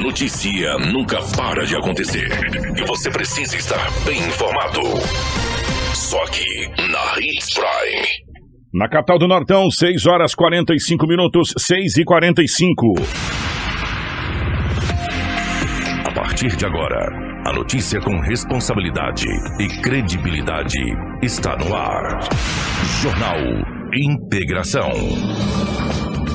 A notícia nunca para de acontecer. E você precisa estar bem informado. Só aqui, na Hits Prime. Na capital do Nortão, 6 horas 45 minutos, 6 e 45. A partir de agora, a notícia com responsabilidade e credibilidade está no ar. Jornal Integração.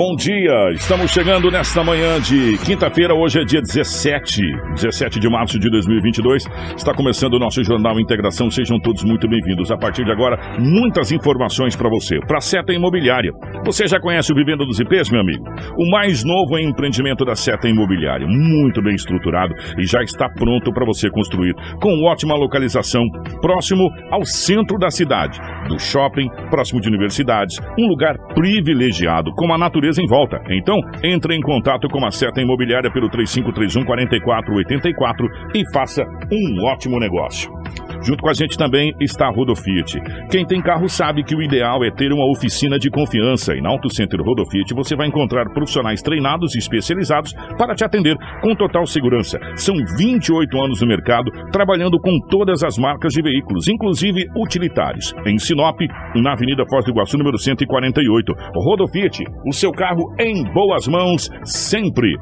Bom dia, estamos chegando nesta manhã de quinta-feira, hoje é dia 17, 17 de março de 2022. Está começando o nosso Jornal Integração, sejam todos muito bem-vindos. A partir de agora, muitas informações para você. Para Seta Imobiliária, você já conhece o Vivenda dos IPs, meu amigo? O mais novo empreendimento da Seta Imobiliária, muito bem estruturado e já está pronto para você construir, com ótima localização, próximo ao centro da cidade, do shopping, próximo de universidades, um lugar privilegiado, com a natureza em volta. Então, entre em contato com a Seta Imobiliária pelo 3531 4484 e faça um ótimo negócio. Junto com a gente também está a Rodofiat. Quem tem carro sabe que o ideal é ter uma oficina de confiança e na Auto Center Rodofiat você vai encontrar profissionais treinados e especializados para te atender com total segurança. São 28 anos no mercado, trabalhando com todas as marcas de veículos, inclusive utilitários. Em Sinop, na Avenida Foz do Iguaçu, número 148. Rodofiat, o seu carro em boas mãos sempre.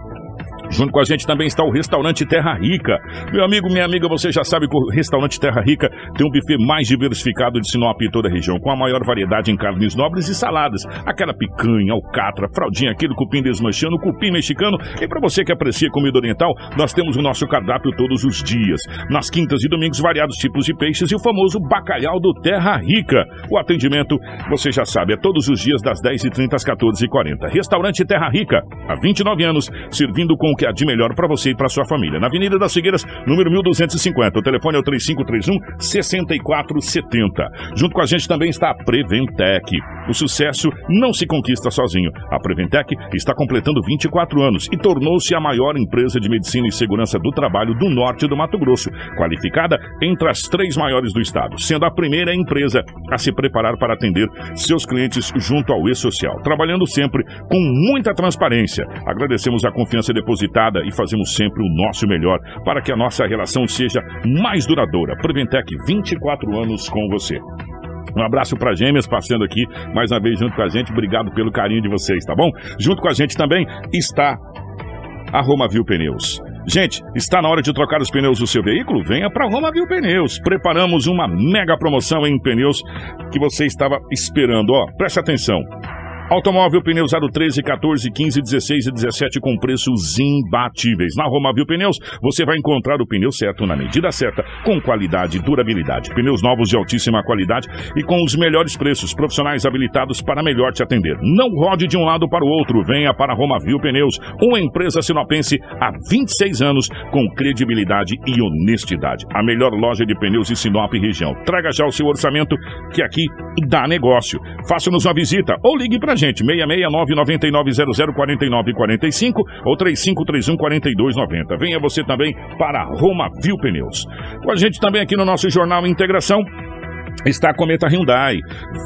Junto com a gente também está o restaurante Terra Rica. Meu amigo, minha amiga, você já sabe que o restaurante Terra Rica tem um buffet mais diversificado de Sinop e toda a região, com a maior variedade em carnes nobres e saladas. Aquela picanha, alcatra, fraldinha, aquele cupim desmanchando, cupim mexicano. E para você que aprecia comida oriental, nós temos o nosso cardápio todos os dias. Nas quintas e domingos, variados tipos de peixes e o famoso bacalhau do Terra Rica. O atendimento, você já sabe, é todos os dias das 10h30 às 14h40. Restaurante Terra Rica, há 29 anos, servindo com que há de melhor para você e para sua família. Na Avenida das Figueiras, número 1250. O telefone é o 3531 6470. Junto com a gente também está a Preventec. O sucesso não se conquista sozinho. A Preventec está completando 24 anos e tornou-se a maior empresa de medicina e segurança do trabalho do norte do Mato Grosso, qualificada entre as três maiores do estado, sendo a primeira empresa a se preparar para atender seus clientes junto ao E-Social, trabalhando sempre com muita transparência. Agradecemos a confiança depositada e fazemos sempre o nosso melhor para que a nossa relação seja mais duradoura. Preventec, 24 anos com você. Um abraço para Gêmeas passando aqui mais uma vez junto com a gente. Obrigado pelo carinho de vocês, tá bom? Junto com a gente também está a Romavil Pneus. Gente, está na hora de trocar os pneus do seu veículo? Venha para Romavil Pneus. Preparamos uma mega promoção em pneus que você estava esperando. Ó, preste atenção. Automóvel pneu 013, 14, 15, 16 e 17 com preços imbatíveis. Na Romavil Pneus, você vai encontrar o pneu certo na medida certa, com qualidade e durabilidade. Pneus novos de altíssima qualidade e com os melhores preços, profissionais habilitados para melhor te atender. Não rode de um lado para o outro, venha para a Romavil Pneus, uma empresa sinopense há 26 anos com credibilidade e honestidade. A melhor loja de pneus de Sinop e região. Traga já o seu orçamento, que aqui dá negócio. Faça-nos uma visita ou ligue para gente, 669-9900-4945 ou 3531-4290. Venha você também para Roma Viu Pneus. Com a gente também aqui no nosso Jornal Integração, está a Cometa Hyundai.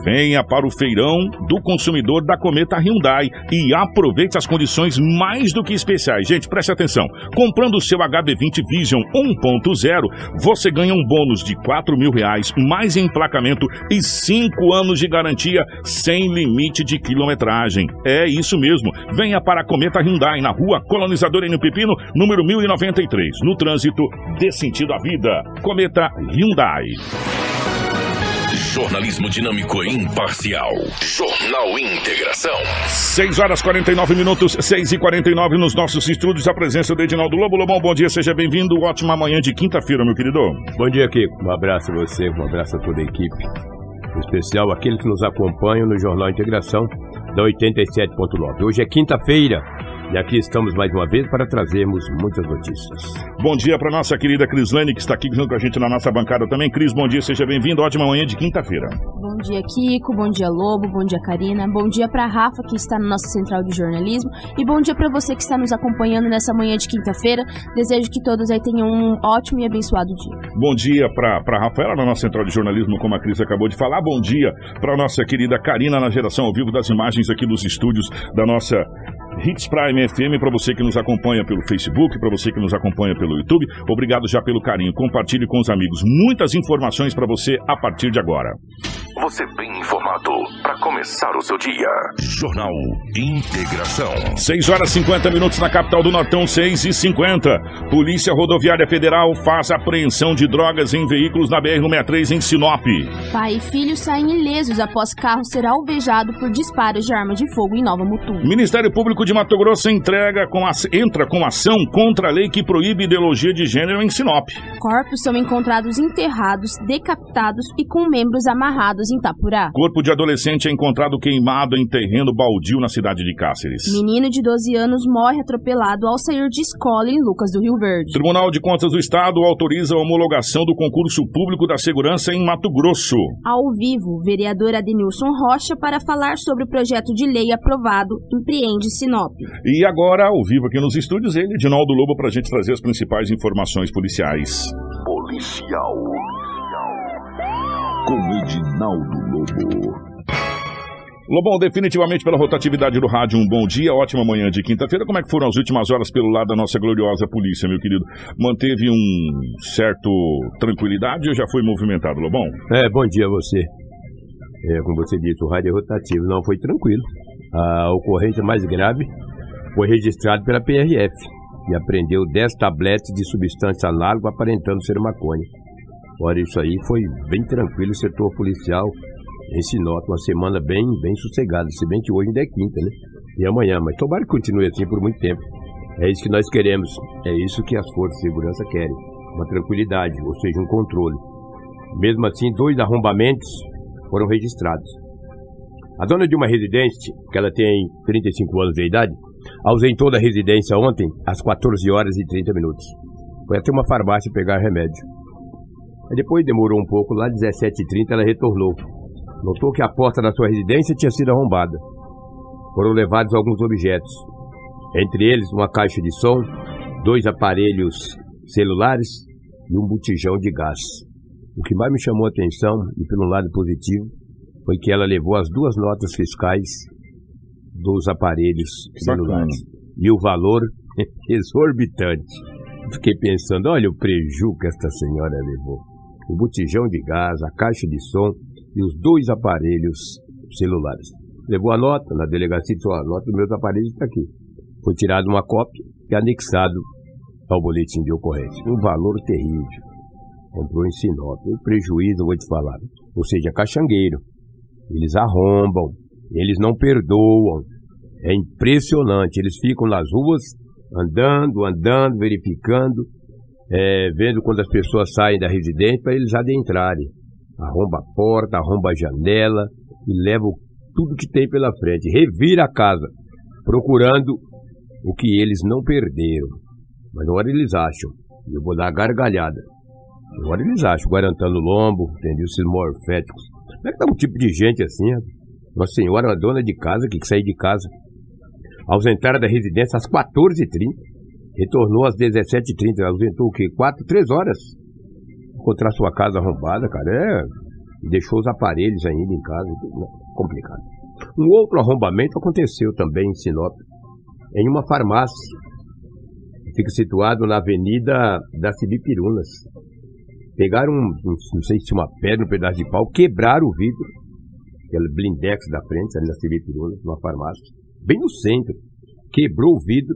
Venha para o feirão do consumidor da Cometa Hyundai e aproveite as condições mais do que especiais. Gente, preste atenção. Comprando o seu HB20 Vision 1.0, você ganha um bônus de 4 mil reais, mais emplacamento e 5 anos de garantia sem limite de quilometragem. É isso mesmo. Venha para a Cometa Hyundai na rua Colonizador N. Pepino, número 1093. No trânsito, dê sentido à vida. Cometa Hyundai. Jornalismo dinâmico e imparcial. Jornal Integração. 6 horas 49 minutos, 6 e 49 nos nossos estúdios. A presença do Edinaldo Lobo. Lobão, bom dia, seja bem-vindo. Ótima manhã de quinta-feira, meu querido. Bom dia, Kiko. Um abraço a você, um abraço a toda a equipe. Em especial aqueles que nos acompanham no Jornal Integração da 87.9. Hoje é quinta-feira, E aqui estamos mais uma vez para trazermos muitas notícias. Bom dia para nossa querida Crislane, que está aqui junto com a gente na nossa bancada também. Cris, bom dia, seja bem-vindo. Ótima manhã de quinta-feira. Bom dia, Kiko. Bom dia, Lobo. Bom dia, Karina. Bom dia para Rafa, que está na nossa central de jornalismo. E bom dia para você que está nos acompanhando nessa manhã de quinta-feira. Desejo que todos aí tenham um ótimo e abençoado dia. Bom dia para Rafaela, na nossa central de jornalismo, como a Cris acabou de falar. Bom dia para nossa querida Karina, na geração ao vivo das imagens aqui dos estúdios da nossa Hits Prime FM, para você que nos acompanha pelo Facebook, para você que nos acompanha pelo YouTube. Obrigado já pelo carinho. Compartilhe com os amigos. Muitas informações para você a partir de agora. Você bem informado para começar o seu dia. Jornal Integração. 6 horas e 50 minutos na capital do Nortão, 6 e 50. Polícia Rodoviária Federal faz apreensão de drogas em veículos na BR-163 em Sinop. Pai e filho saem ilesos após carro ser alvejado por disparos de arma de fogo em Nova Mutum. Ministério Público de Mato Grosso entrega com a, entra com ação contra a lei que proíbe ideologia de gênero em Sinop. Corpos são encontrados enterrados, decapitados e com membros amarrados em Itapurá. Corpo de adolescente é encontrado queimado em terreno baldio na cidade de Cáceres. Menino de 12 anos morre atropelado ao sair de escola em Lucas do Rio Verde. Tribunal de Contas do Estado autoriza a homologação do concurso público da segurança em Mato Grosso. Ao vivo, vereador Adenilson Rocha para falar sobre o projeto de lei aprovado Empreende Sinop. E agora, ao vivo aqui nos estúdios, ele, Edinaldo Lobo, para a gente trazer as principais informações policiais. Policial. Com Edinaldo Lobo. Lobão, definitivamente pela rotatividade do rádio, um bom dia, ótima manhã de quinta-feira. Como é que foram as últimas horas pelo lado da nossa gloriosa polícia, meu querido? Manteve um certo tranquilidade ou já foi movimentado, Lobão? É, bom dia a você. É, como você disse, o rádio é rotativo, não foi tranquilo. A ocorrência mais grave foi registrada pela PRF e apreendeu 10 tabletes de substância análoga aparentando ser maconha. Ora, isso aí foi bem tranquilo o setor policial em Sinop, uma semana bem, bem sossegada, se bem que hoje ainda é quinta, né? E amanhã, mas tomara que continue assim por muito tempo. É isso que nós queremos, é isso que as forças de segurança querem, uma tranquilidade, ou seja, um controle. Mesmo assim, dois arrombamentos foram registrados. A dona de uma residência, que ela tem 35 anos de idade, ausentou da residência ontem às 14 horas e 30 minutos. Foi até uma farmácia pegar remédio. Aí depois demorou um pouco, lá 17h30 ela retornou. Notou que a porta da sua residência tinha sido arrombada. Foram levados alguns objetos, entre eles uma caixa de som, dois aparelhos celulares e um botijão de gás. O que mais me chamou a atenção, e pelo lado positivo, foi que ela levou as duas notas fiscais dos aparelhos celulares. E o valor exorbitante. Fiquei pensando, olha o prejuízo que esta senhora levou. O botijão de gás, a caixa de som e os dois aparelhos celulares. Levou a nota na delegacia e disse, a nota dos meus aparelhos está aqui. Foi tirada uma cópia e anexado ao boletim de ocorrência. Um valor terrível. Comprou em Sinop. Um prejuízo, vou te falar. Ou seja, caxangueiro. Eles arrombam. Eles não perdoam. É impressionante. Eles ficam nas ruas andando, andando, verificando, é, vendo quando as pessoas saem da residência para eles adentrarem. Arromba a porta, arromba a janela e leva tudo que tem pela frente. Revira a casa, procurando o que eles não perderam. Mas agora eles acham. Eu vou dar gargalhada. Agora eles acham, guarantando lombo, entendeu? Esses morféticos. Como é que tá um tipo de gente assim? Uma senhora, uma dona de casa, que saiu de casa, ausentada da residência às 14h30, retornou às 17h30, ausentou o quê? 4, 3 horas. Encontrar sua casa arrombada, cara, é. Deixou os aparelhos ainda em casa, complicado. Um outro arrombamento aconteceu também em Sinop, em uma farmácia. Fica situado na Avenida das Cibipirunas. Pegaram, um, não sei se uma pedra, um pedaço de pau, quebraram o vidro, aquele blindex da frente, ali na Cibipirunas, numa farmácia, bem no centro. Quebrou o vidro,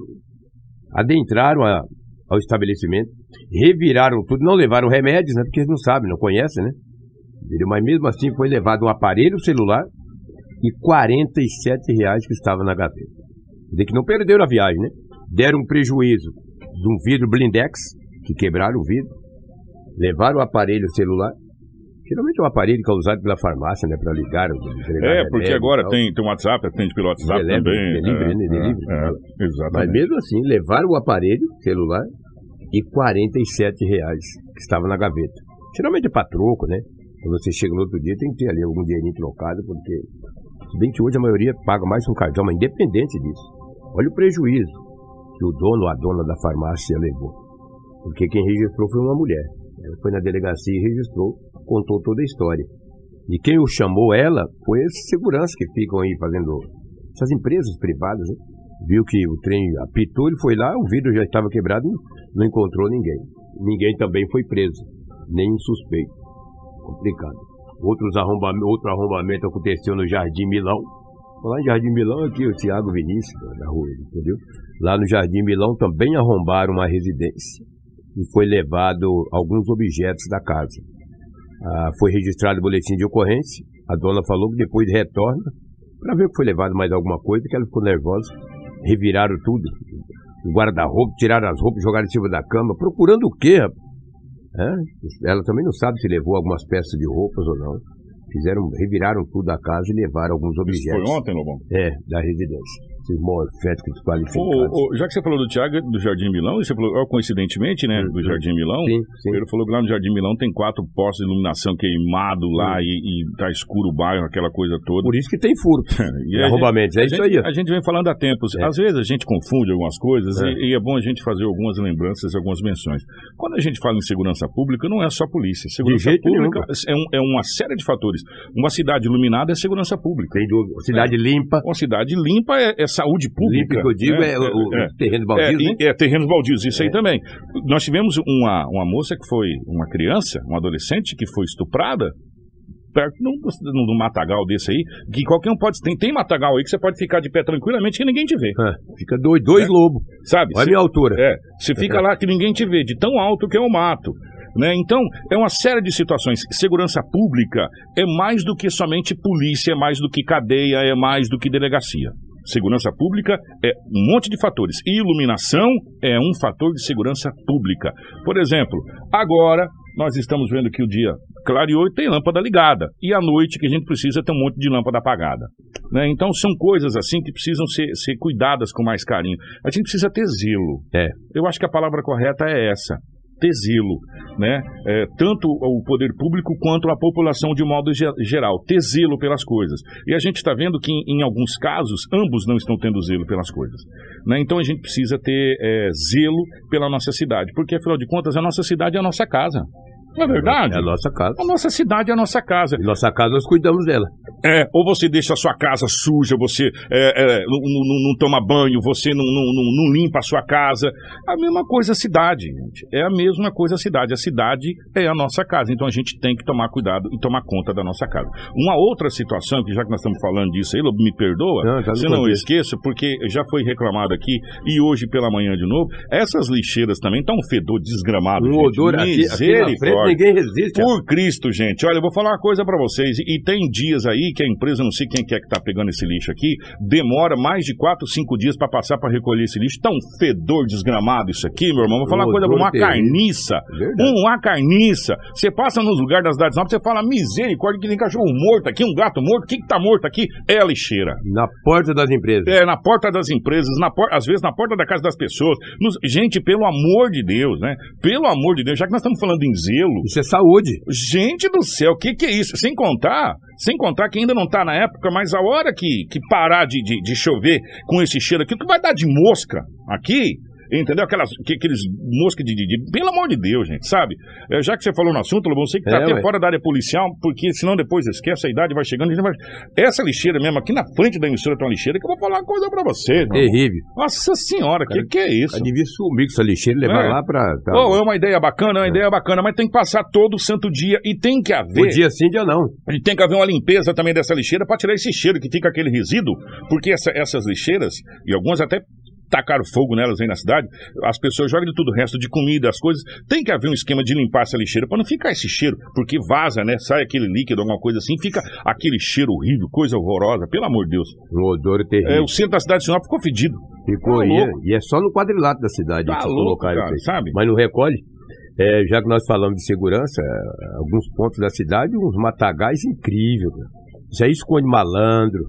adentraram a, ao estabelecimento, reviraram tudo, não levaram remédios, né? Porque eles não sabem, não conhecem, né? Mas mesmo assim foi levado um aparelho celular e 47 reais que estava na gaveta. De que não perderam a viagem, né? Deram um prejuízo de um vidro blindex, que quebraram o vidro, levaram o aparelho celular Geralmente é um aparelho que é usado pela farmácia, né? Pra ligar. É, porque agora tem, tem WhatsApp, atende pelo WhatsApp Delivery, também. delivery, é, né? Delivery. é, é, Mas exatamente. mesmo assim, levaram o aparelho, celular, e 47 reais que estava na gaveta. Geralmente é pra troco, né? Quando você chega no outro dia, tem que ter ali algum dinheirinho trocado, porque. Se bem que hoje a maioria paga mais um cartão, mas independente disso. Olha o prejuízo que o dono ou a dona da farmácia levou. Porque quem registrou foi uma mulher. Foi na delegacia e registrou, contou toda a história. E quem o chamou ela foi esses seguranças que ficam aí fazendo. Essas empresas privadas, né? Viu que o trem apitou, ele foi lá, o vidro já estava quebrado, não encontrou ninguém. Ninguém também foi preso, nem um suspeito. Complicado. Outros arrombam- outro arrombamento aconteceu no Jardim Milão. Lá no Jardim Milão, aqui o Tiago Vinícius, da rua, entendeu? Lá no Jardim Milão também arrombaram uma residência e foi levado alguns objetos da casa. Ah, foi registrado o boletim de ocorrência. A dona falou que depois retorna para ver que foi levado mais alguma coisa, que ela ficou nervosa. Reviraram tudo. O guarda-roupa, tiraram as roupas, jogaram em cima da cama. Procurando o quê, rapaz? É? Ela também não sabe se levou algumas peças de roupas ou não. Fizeram, reviraram tudo a casa e levaram alguns Isso objetos. foi ontem, Lobão? É, da residência. Esses morféticos Ô, desqualificados. ô, já que você falou do Thiago do Jardim Milão, e você falou, ó, coincidentemente, né, do. Jardim Milão, Sim, sim. ele falou que lá no Jardim Milão tem quatro postos de iluminação queimado lá e, e tá escuro o bairro, aquela coisa toda. Por isso que tem furo. E a arrombamentos. É isso gente, aí. A gente vem falando há tempos. É. Às vezes a gente confunde algumas coisas É. E, e é bom a gente fazer algumas lembranças, algumas menções. Quando a gente fala em segurança pública, não é só polícia. Segurança pública é, um- é uma série de fatores. Uma cidade iluminada é segurança pública. Tem dúvida. Cidade limpa. Uma cidade limpa é, é saúde pública. Que eu digo é, o, o é. terreno É, baldio, né? e- é, terrenos baldios, isso aí É. também. Nós tivemos uma, uma moça que foi uma criança, uma adolescente que foi estuprada perto de um, matagal desse aí, que qualquer um pode. Tem, tem matagal aí que você pode ficar de pé tranquilamente que ninguém te vê, Ah, fica dois, dois É. lobos. sabe? Olha a minha altura. é, você fica lá que ninguém te vê, de tão alto que é o mato. Né? Então, é uma série de situações. Segurança pública é mais do que somente polícia, é mais do que cadeia, é mais do que delegacia. Segurança pública é um monte de fatores. E iluminação é um fator de segurança pública. Por exemplo, agora nós estamos vendo que o dia clareou e tem lâmpada ligada. E à noite que a gente precisa ter um monte de lâmpada apagada. né? Então são coisas assim que precisam ser, ser cuidadas com mais carinho. A gente precisa ter zelo. É. Eu acho que a palavra correta é essa. Ter zelo, né? É, tanto o poder público quanto a população de modo ge- geral. Ter zelo pelas coisas. E a gente está vendo que, em, em alguns casos, ambos não estão tendo zelo pelas coisas. né? Então a gente precisa ter é, zelo pela nossa cidade. Porque, afinal de contas, a nossa cidade é a nossa casa. Não é verdade? É a nossa casa. A nossa cidade é a nossa casa. E nossa casa nós cuidamos dela. É, ou você deixa a sua casa suja, você é, é, não, não- não toma banho, você não, limpa a sua casa. A mesma coisa a cidade, gente. É a mesma coisa a cidade. A cidade é a nossa casa, então a gente tem que tomar cuidado e tomar conta da nossa casa. Uma outra situação, que já que nós estamos falando disso aí, Lobo, me perdoa, Não, tá se não contexto. esqueça, porque já foi reclamado aqui e hoje pela manhã de novo, essas lixeiras também estão um fedor desgramado. Um gente. odor aqui, aqui na frente, Ninguém resiste. Por Cristo, gente. Olha, eu vou falar uma coisa pra vocês. E, tem dias aí que a empresa, não sei quem que é que tá pegando esse lixo aqui, demora mais de 4, 5 dias pra passar pra recolher esse lixo. Tá um fedor desgramado isso aqui, meu irmão. Vou falar uma Um coisa pra uma carniça. Verdade. Uma carniça. Você passa nos lugares das cidades novas, você fala misericórdia que tem cachorro morto aqui, um gato morto. O que que tá morto aqui? É a lixeira. Na porta das empresas. É, na porta das empresas, na por- às vezes na porta da casa das pessoas. Nos- gente, pelo amor de Deus, né? Pelo amor de Deus, já que nós estamos falando em zelo, Isso é saúde. Gente do céu, o que, que é isso? Sem contar, sem contar que ainda não tá na época, mas a hora que, que parar de, de, de chover com esse cheiro aqui, o que vai dar de mosca aqui, entendeu? Aquelas, que, aqueles moscas de, de, de- Pelo amor de Deus, gente, sabe? É, já que você falou no assunto, Lobão, você que tá É, até ué. fora da área policial, porque senão depois esquece, a idade vai chegando. a gente vai- Essa lixeira mesmo, aqui na frente da emissora tem uma lixeira que eu vou falar uma coisa pra irmão. Terrível. Nossa senhora, o que, que é isso? Devia sumir com essa lixeira e levar É. lá pra. Tá, Oh, é uma ideia bacana, é uma ideia bacana, mas tem que passar todo santo dia e tem que haver. O dia sim, dia não. E tem que haver uma limpeza também dessa lixeira para tirar esse cheiro que fica aquele resíduo, porque essa- essas lixeiras, e algumas até tacaram fogo nelas aí na cidade, as pessoas jogam de tudo, resto de comida, as coisas. Tem que haver um esquema de limpar essa lixeira para não ficar esse cheiro, porque vaza, né? Sai aquele líquido, alguma coisa assim, fica aquele cheiro horrível, coisa horrorosa, pelo amor de Deus. Um odor É, terrível. o centro da cidade de Sinop ficou fedido. Ficou tá aí. louco. E é só no quadrilátero da cidade Tá que louco, colocaram cara, isso sabe? Mas não recolhe. É, já que nós falamos de segurança, é, alguns pontos da cidade, uns matagais incríveis. cara. Isso aí esconde malandro.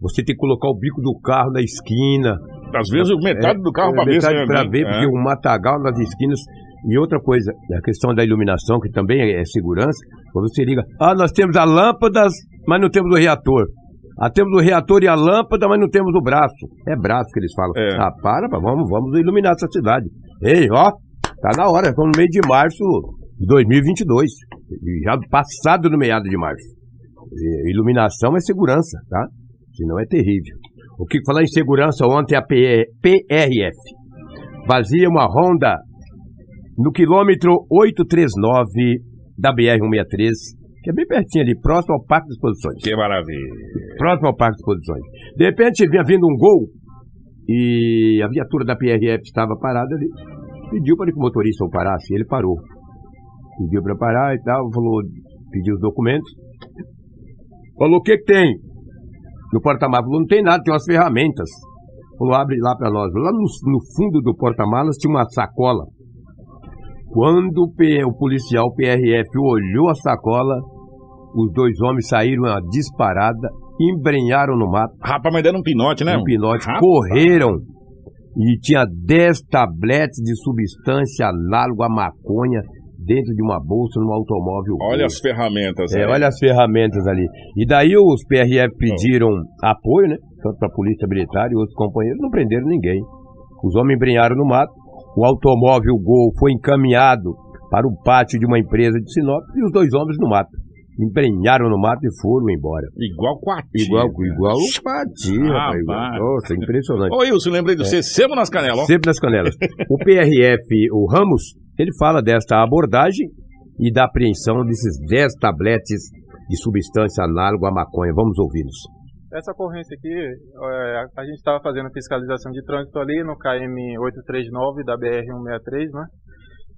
Você tem que colocar o bico do carro na esquina. Às vezes metade do carro é, pra ver metade pra é, ver, é. porque o matagal nas esquinas. E outra coisa, a questão da iluminação, que também é segurança, quando você liga, ah, nós temos a lâmpada, mas não temos o reator. Ah, temos o reator e a lâmpada, mas não temos o braço. É braço que eles falam. É. Ah, para, vamos, vamos iluminar essa cidade. Ei, ó, tá na hora, estamos no meio de março de 2022. E Já passado no meado de março. Iluminação é segurança, tá? Senão é terrível. O que falar em segurança ontem a PRF fazia uma ronda no quilômetro 839 da BR-163, que é bem pertinho ali, próximo ao Parque de Exposições. Que maravilha. Próximo ao Parque de Exposições. De repente vinha vindo um gol e a viatura da PRF estava parada ali. Pediu para que o motorista o parasse, ele parou. Pediu para parar e tal, falou, pediu os documentos. Falou, o que que tem? No porta-malas, falou, não tem nada, tem umas ferramentas. Falou, abre lá para nós. Lá no, no fundo do porta-malas tinha uma sacola. Quando o, P- o policial PRF olhou a sacola, os dois homens saíram a disparada, embrenharam no mato, Rapaz, mas deram um pinote, né? um pinote, Rapaz. correram e tinha 10 tabletes de substância análoga à maconha dentro de uma bolsa no automóvel. Olha as ferramentas. É, aí. olha as ferramentas ali. E daí os PRF pediram apoio, né? Tanto para a Polícia Militar e outros companheiros, não prenderam ninguém. Os homens embrenharam no mato, o automóvel Gol foi encaminhado para o pátio de uma empresa de Sinop e os dois homens no mato. Embrenharam no mato e foram embora. Igual quatro. Igual, igual o Pati, rapaz. Rapaz. Nossa, impressionante. Ô, Wilson, lembrei É. de você, sebo nas canelas. Sempre nas canelas. O PRF, o Ramos, ele fala desta abordagem e da apreensão desses 10 tabletes de substância análoga à maconha. Vamos ouvi-los. Essa ocorrência aqui, é, a gente estava fazendo fiscalização de trânsito ali no KM 839 da BR 163, né?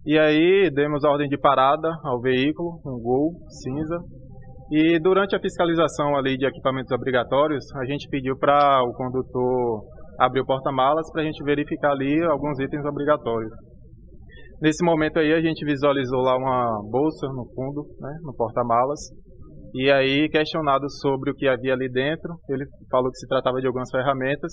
E aí demos ordem de parada ao veículo, um Gol cinza. E durante a fiscalização ali de equipamentos obrigatórios, a gente pediu para o condutor abrir o porta-malas para a gente verificar ali alguns itens obrigatórios. Nesse momento aí a gente visualizou lá uma bolsa no fundo, né, no porta-malas. E aí, questionado sobre o que havia ali dentro, ele falou que se tratava de algumas ferramentas.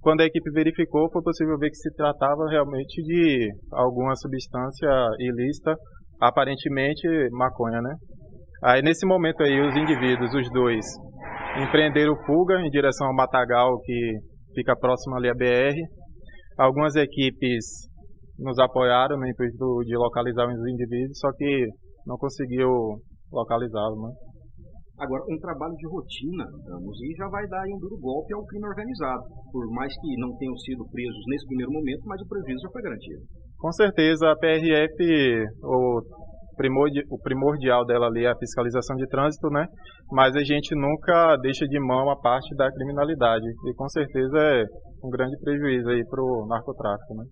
Quando a equipe verificou, foi possível ver que se tratava realmente de alguma substância ilícita, aparentemente maconha, né? Aí, nesse momento aí, os indivíduos, os dois, empreenderam fuga em direção ao Matagal, que fica próximo ali à BR. Algumas equipes nos apoiaram no intuito de localizar os indivíduos, só que não conseguiu localizá-los, né? Agora, um trabalho de rotina, digamos, e já vai dar um duro golpe ao crime organizado. Por mais que não tenham sido presos nesse primeiro momento, mas o prejuízo já foi garantido. Com certeza, a PRF, o, primordi- o primordial dela ali é a fiscalização de trânsito, né? Mas a gente nunca deixa de mão a parte da criminalidade. E com certeza é um grande prejuízo aí para o narcotráfico, né?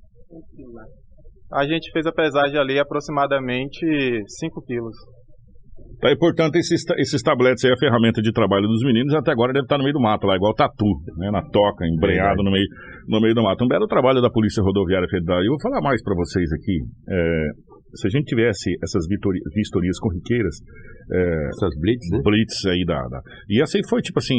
A gente fez a pesagem ali aproximadamente 5 quilos. Tá, e, portanto, esses, esses tabletes aí, a ferramenta de trabalho dos meninos, até agora deve estar no meio do mato, lá, igual tatu, né? Na toca, embreado no meio, no meio do mato. Um belo trabalho da Polícia Rodoviária Federal. E eu vou falar mais para vocês aqui. é, se a gente tivesse essas vitori- vistorias corriqueiras, é, Essas blitz, né? blitz aí da, da- E essa aí foi tipo assim,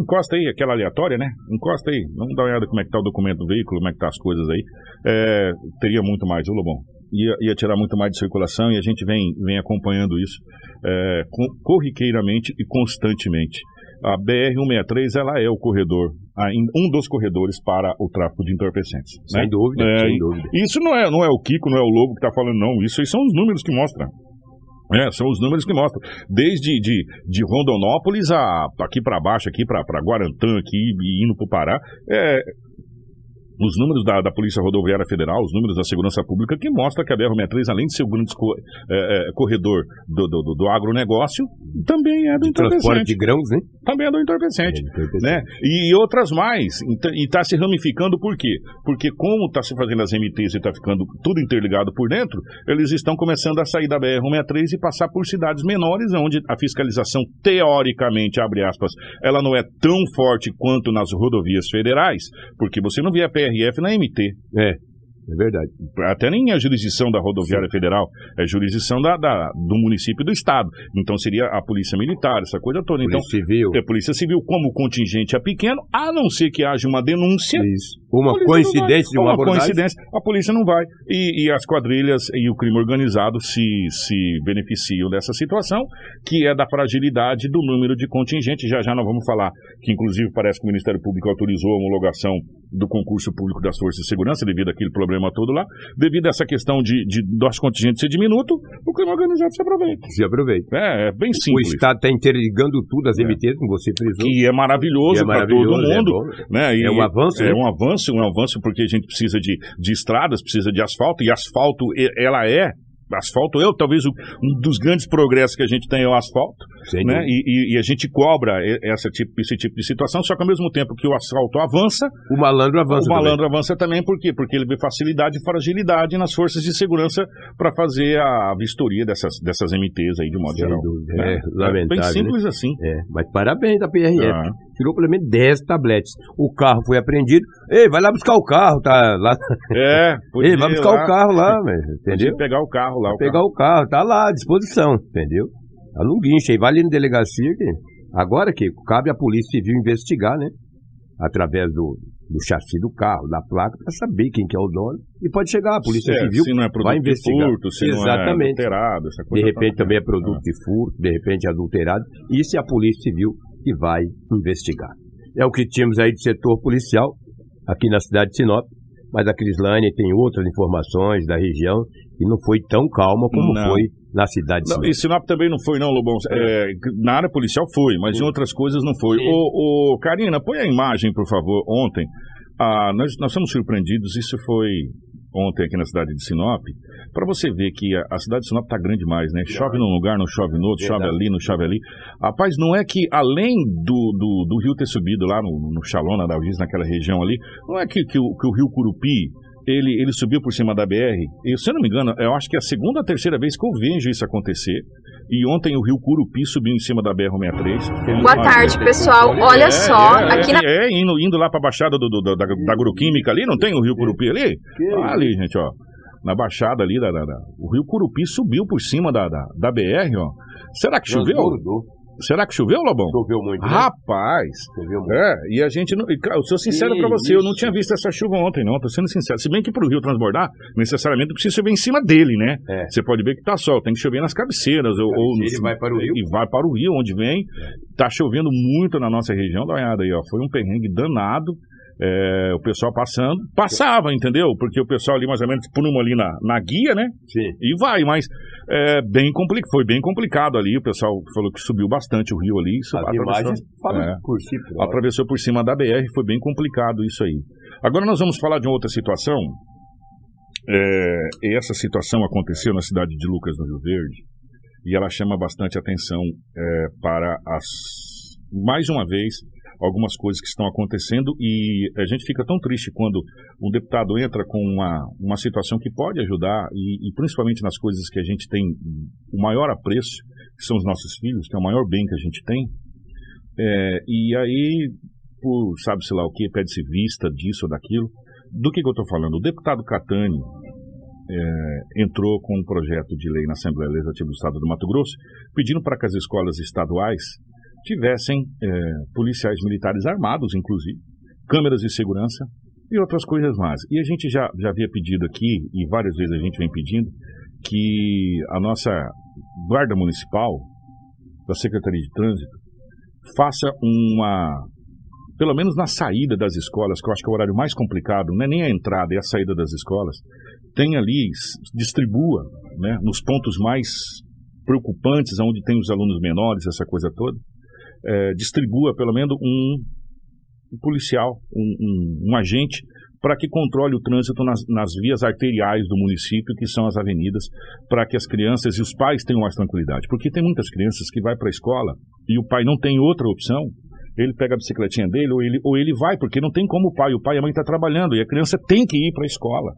encosta aí, aquela aleatória, né? Encosta aí, vamos dar uma olhada como é que tá o documento do veículo, como é que tá as coisas aí. É, teria muito mais, ô Lobão. Ia, ia tirar muito mais de circulação e a gente vem, vem acompanhando isso é, co- corriqueiramente e constantemente. A BR-163 ela é o corredor, um dos corredores para o tráfico de entorpecentes. né? Sem dúvida, É, sem dúvida. Isso não é, não é o Kiko, não é o Lobo que está falando, não. Isso aí são os números que mostram. É, são os números que mostram. Desde de, de Rondonópolis a aqui para baixo, aqui para Guarantã, aqui e indo para o Pará. É, os números da, da Polícia Rodoviária Federal, os números da Segurança Pública, que mostra que a BR-63, além de ser o grande é, é, corredor do, do, do- do agronegócio, também é do De transporte entorpecente. de grãos, né? Também é do entorpecente né? E outras mais. E está se ramificando por quê? Porque como está se fazendo as MTs e está ficando tudo interligado por dentro, eles estão começando a sair da BR-163 e passar por cidades menores, onde a fiscalização, teoricamente, abre aspas, ela não é tão forte quanto nas rodovias federais, porque você não vê a PRF na MT. É. É verdade. Até nem é jurisdição da rodoviária federal, é jurisdição da, da- do município e do estado. Então seria a polícia militar, essa coisa toda. Então, Polícia Civil. é polícia civil, como o contingente é pequeno, a não ser que haja uma denúncia. Isso. Uma coincidência uma. Uma coincidência, a polícia não vai. E, e as quadrilhas e o crime organizado se, se beneficiam dessa situação, que é da fragilidade do número de contingente. Já já nós vamos falar que, inclusive, parece que o Ministério Público autorizou a homologação do concurso público das Forças de Segurança, devido àquele problema todo lá. Devido a essa questão de, de nosso contingente ser diminuto, o crime organizado se aproveita. Se aproveita. É, é bem O simples. Estado está interligando tudo, as MTs, como você frisou. Que é maravilhoso é para todo é mundo. bom. né? É um avanço, É né? um avanço, um avanço, porque a gente precisa de, de estradas, precisa de asfalto, e asfalto, ela é. Asfalto é talvez um dos grandes progressos que a gente tem é o asfalto, né? E, e- e a gente cobra essa tipo, esse tipo de situação, só que ao mesmo tempo que o asfalto avança, O malandro avança. o malandro avança também, por quê? Porque ele vê facilidade e fragilidade nas forças de segurança para fazer a vistoria dessas, dessas MTs aí, de modo Sem geral. dúvida. né? É, lamentável, bem né? simples assim. também. É, mas parabéns da PRF. Ah. Tirou pelo menos 10 tabletes. O carro foi apreendido. Ei, vai lá buscar o carro, tá lá. É, Ei, vai buscar lá, o carro lá, velho. podia Entendeu? pegar o carro lá. o Pegar o carro, tá lá à disposição, entendeu? Tá no guincho aí, vai ali na delegacia que. Agora que cabe à Polícia Civil investigar, né? Através do, do chassi do carro, da placa, para saber quem que é o dono. E pode chegar a Polícia É, Civil, se não é produto vai investigar. de furto, se não é Exatamente. adulterado, essa de coisa repente toda. também é produto de furto, de repente é adulterado. Isso é a Polícia Civil que vai investigar. É o que tínhamos aí de setor policial aqui na cidade de Sinop. Mas a Crislane tem outras informações da região e não foi tão calma como Não. foi na cidade de Não, Sinop. e Sinop também não foi, não, Lobão. É, na área policial foi, mas em outras coisas não foi. Sim. Ô, ô, Karina, põe a imagem, por favor, ontem. Ah, nós, nós fomos surpreendidos, isso foi ontem aqui na cidade de Sinop, para você ver que a, a cidade de Sinop tá grande demais, né? Chove num lugar, não chove no outro, chove Verdade. ali, não chove ali. Rapaz, não é que além do, do, do rio ter subido lá no, no Xalona, da Algiz, naquela região ali, não é que, que, o, que o rio Curupi ele, ele subiu por cima da BR. E, se eu não me engano, eu acho que é a segunda ou terceira vez que eu vejo isso acontecer. E ontem o rio Curupi subiu em cima da BR-163. Boa tarde, pessoal. Olha É, só, é, aqui é, na É, indo, indo lá pra baixada do, do- da, da, da agroquímica ali, não tem o rio Curupi ali? Ah, ali, gente, ó. Na baixada ali, da, da- da- o rio Curupi subiu por cima da, da, da BR, ó. Será que choveu? Transbordou. Será que choveu, Lobão? Choveu muito, né? Rapaz! Choveu muito. É, e a gente não. e, Eu sou sincero pra você, eu não isso. tinha visto essa chuva ontem, não. Tô sendo sincero. Se bem que pro rio transbordar, necessariamente precisa chover em cima dele, né? É. Você pode ver que tá sol, tem que chover nas cabeceiras. Ou, ou Cabeceira e vai para o rio. E vai para o rio, onde vem. Tá chovendo muito na nossa região, dá uma olhada aí, ó. Foi um perrengue danado. É, o pessoal passando, passava, entendeu? Porque o pessoal ali mais ou menos punha ali na, na guia, né? Sim. E vai, mas é, bem compli foi bem complicado ali. O pessoal falou que subiu bastante o rio ali. Isso As atravessou- imagens falam É. por si próprio. atravessou por cima da BR, foi bem complicado isso aí. Agora nós vamos falar de uma outra situação. É, essa situação aconteceu na cidade de Lucas, no Rio Verde, e ela chama bastante atenção é, para as mais uma vez algumas coisas que estão acontecendo e a gente fica tão triste quando um deputado entra com uma, uma situação que pode ajudar e, e principalmente nas coisas que a gente tem o maior apreço, que são os nossos filhos, que é o maior bem que a gente tem, é, e aí, por sabe-se lá o que, pede-se vista disso ou daquilo. Do que, que eu estou falando? O deputado Catani é, entrou com um projeto de lei na Assembleia Legislativa do Estado do Mato Grosso, pedindo para que as escolas estaduais tivessem é, policiais militares armados, inclusive, câmeras de segurança e outras coisas mais. E a gente já, já havia pedido aqui, e várias vezes a gente vem pedindo, que a nossa Guarda Municipal, da Secretaria de Trânsito, faça uma. Pelo menos na saída das escolas, que eu acho que é o horário mais complicado, não é nem a entrada, é a saída das escolas, tem ali, distribua, né, nos pontos mais preocupantes, onde tem os alunos menores, essa coisa toda, é, distribua pelo menos um, um policial, um, um- um agente, para que controle o trânsito nas, nas vias arteriais do município, que são as avenidas, para que as crianças e os pais tenham mais tranquilidade. Porque tem muitas crianças que vai para a escola e o pai não tem outra opção. Ele pega a bicicletinha dele ou ele, ou ele vai, porque não tem como o pai. O pai e a mãe está trabalhando e a criança tem que ir para a escola.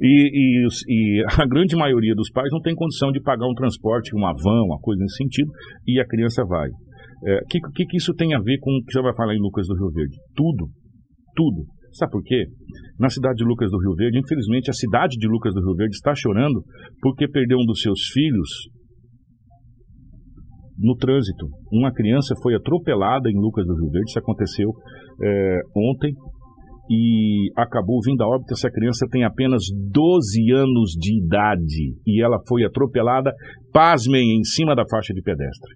E, e e a grande maioria dos pais não tem condição de pagar um transporte, uma van, uma coisa nesse sentido, e a criança vai. O que, que, que isso tem a ver com o que você vai falar em Lucas do Rio Verde? Tudo. Tudo. Sabe por quê? Na cidade de Lucas do Rio Verde, infelizmente, a cidade de Lucas do Rio Verde está chorando porque perdeu um dos seus filhos no trânsito. Uma criança foi atropelada em Lucas do Rio Verde, isso aconteceu é, ontem, e acabou vindo a óbito. Essa criança tem apenas 12 anos de idade e ela foi atropelada, pasmem, em cima da faixa de pedestre.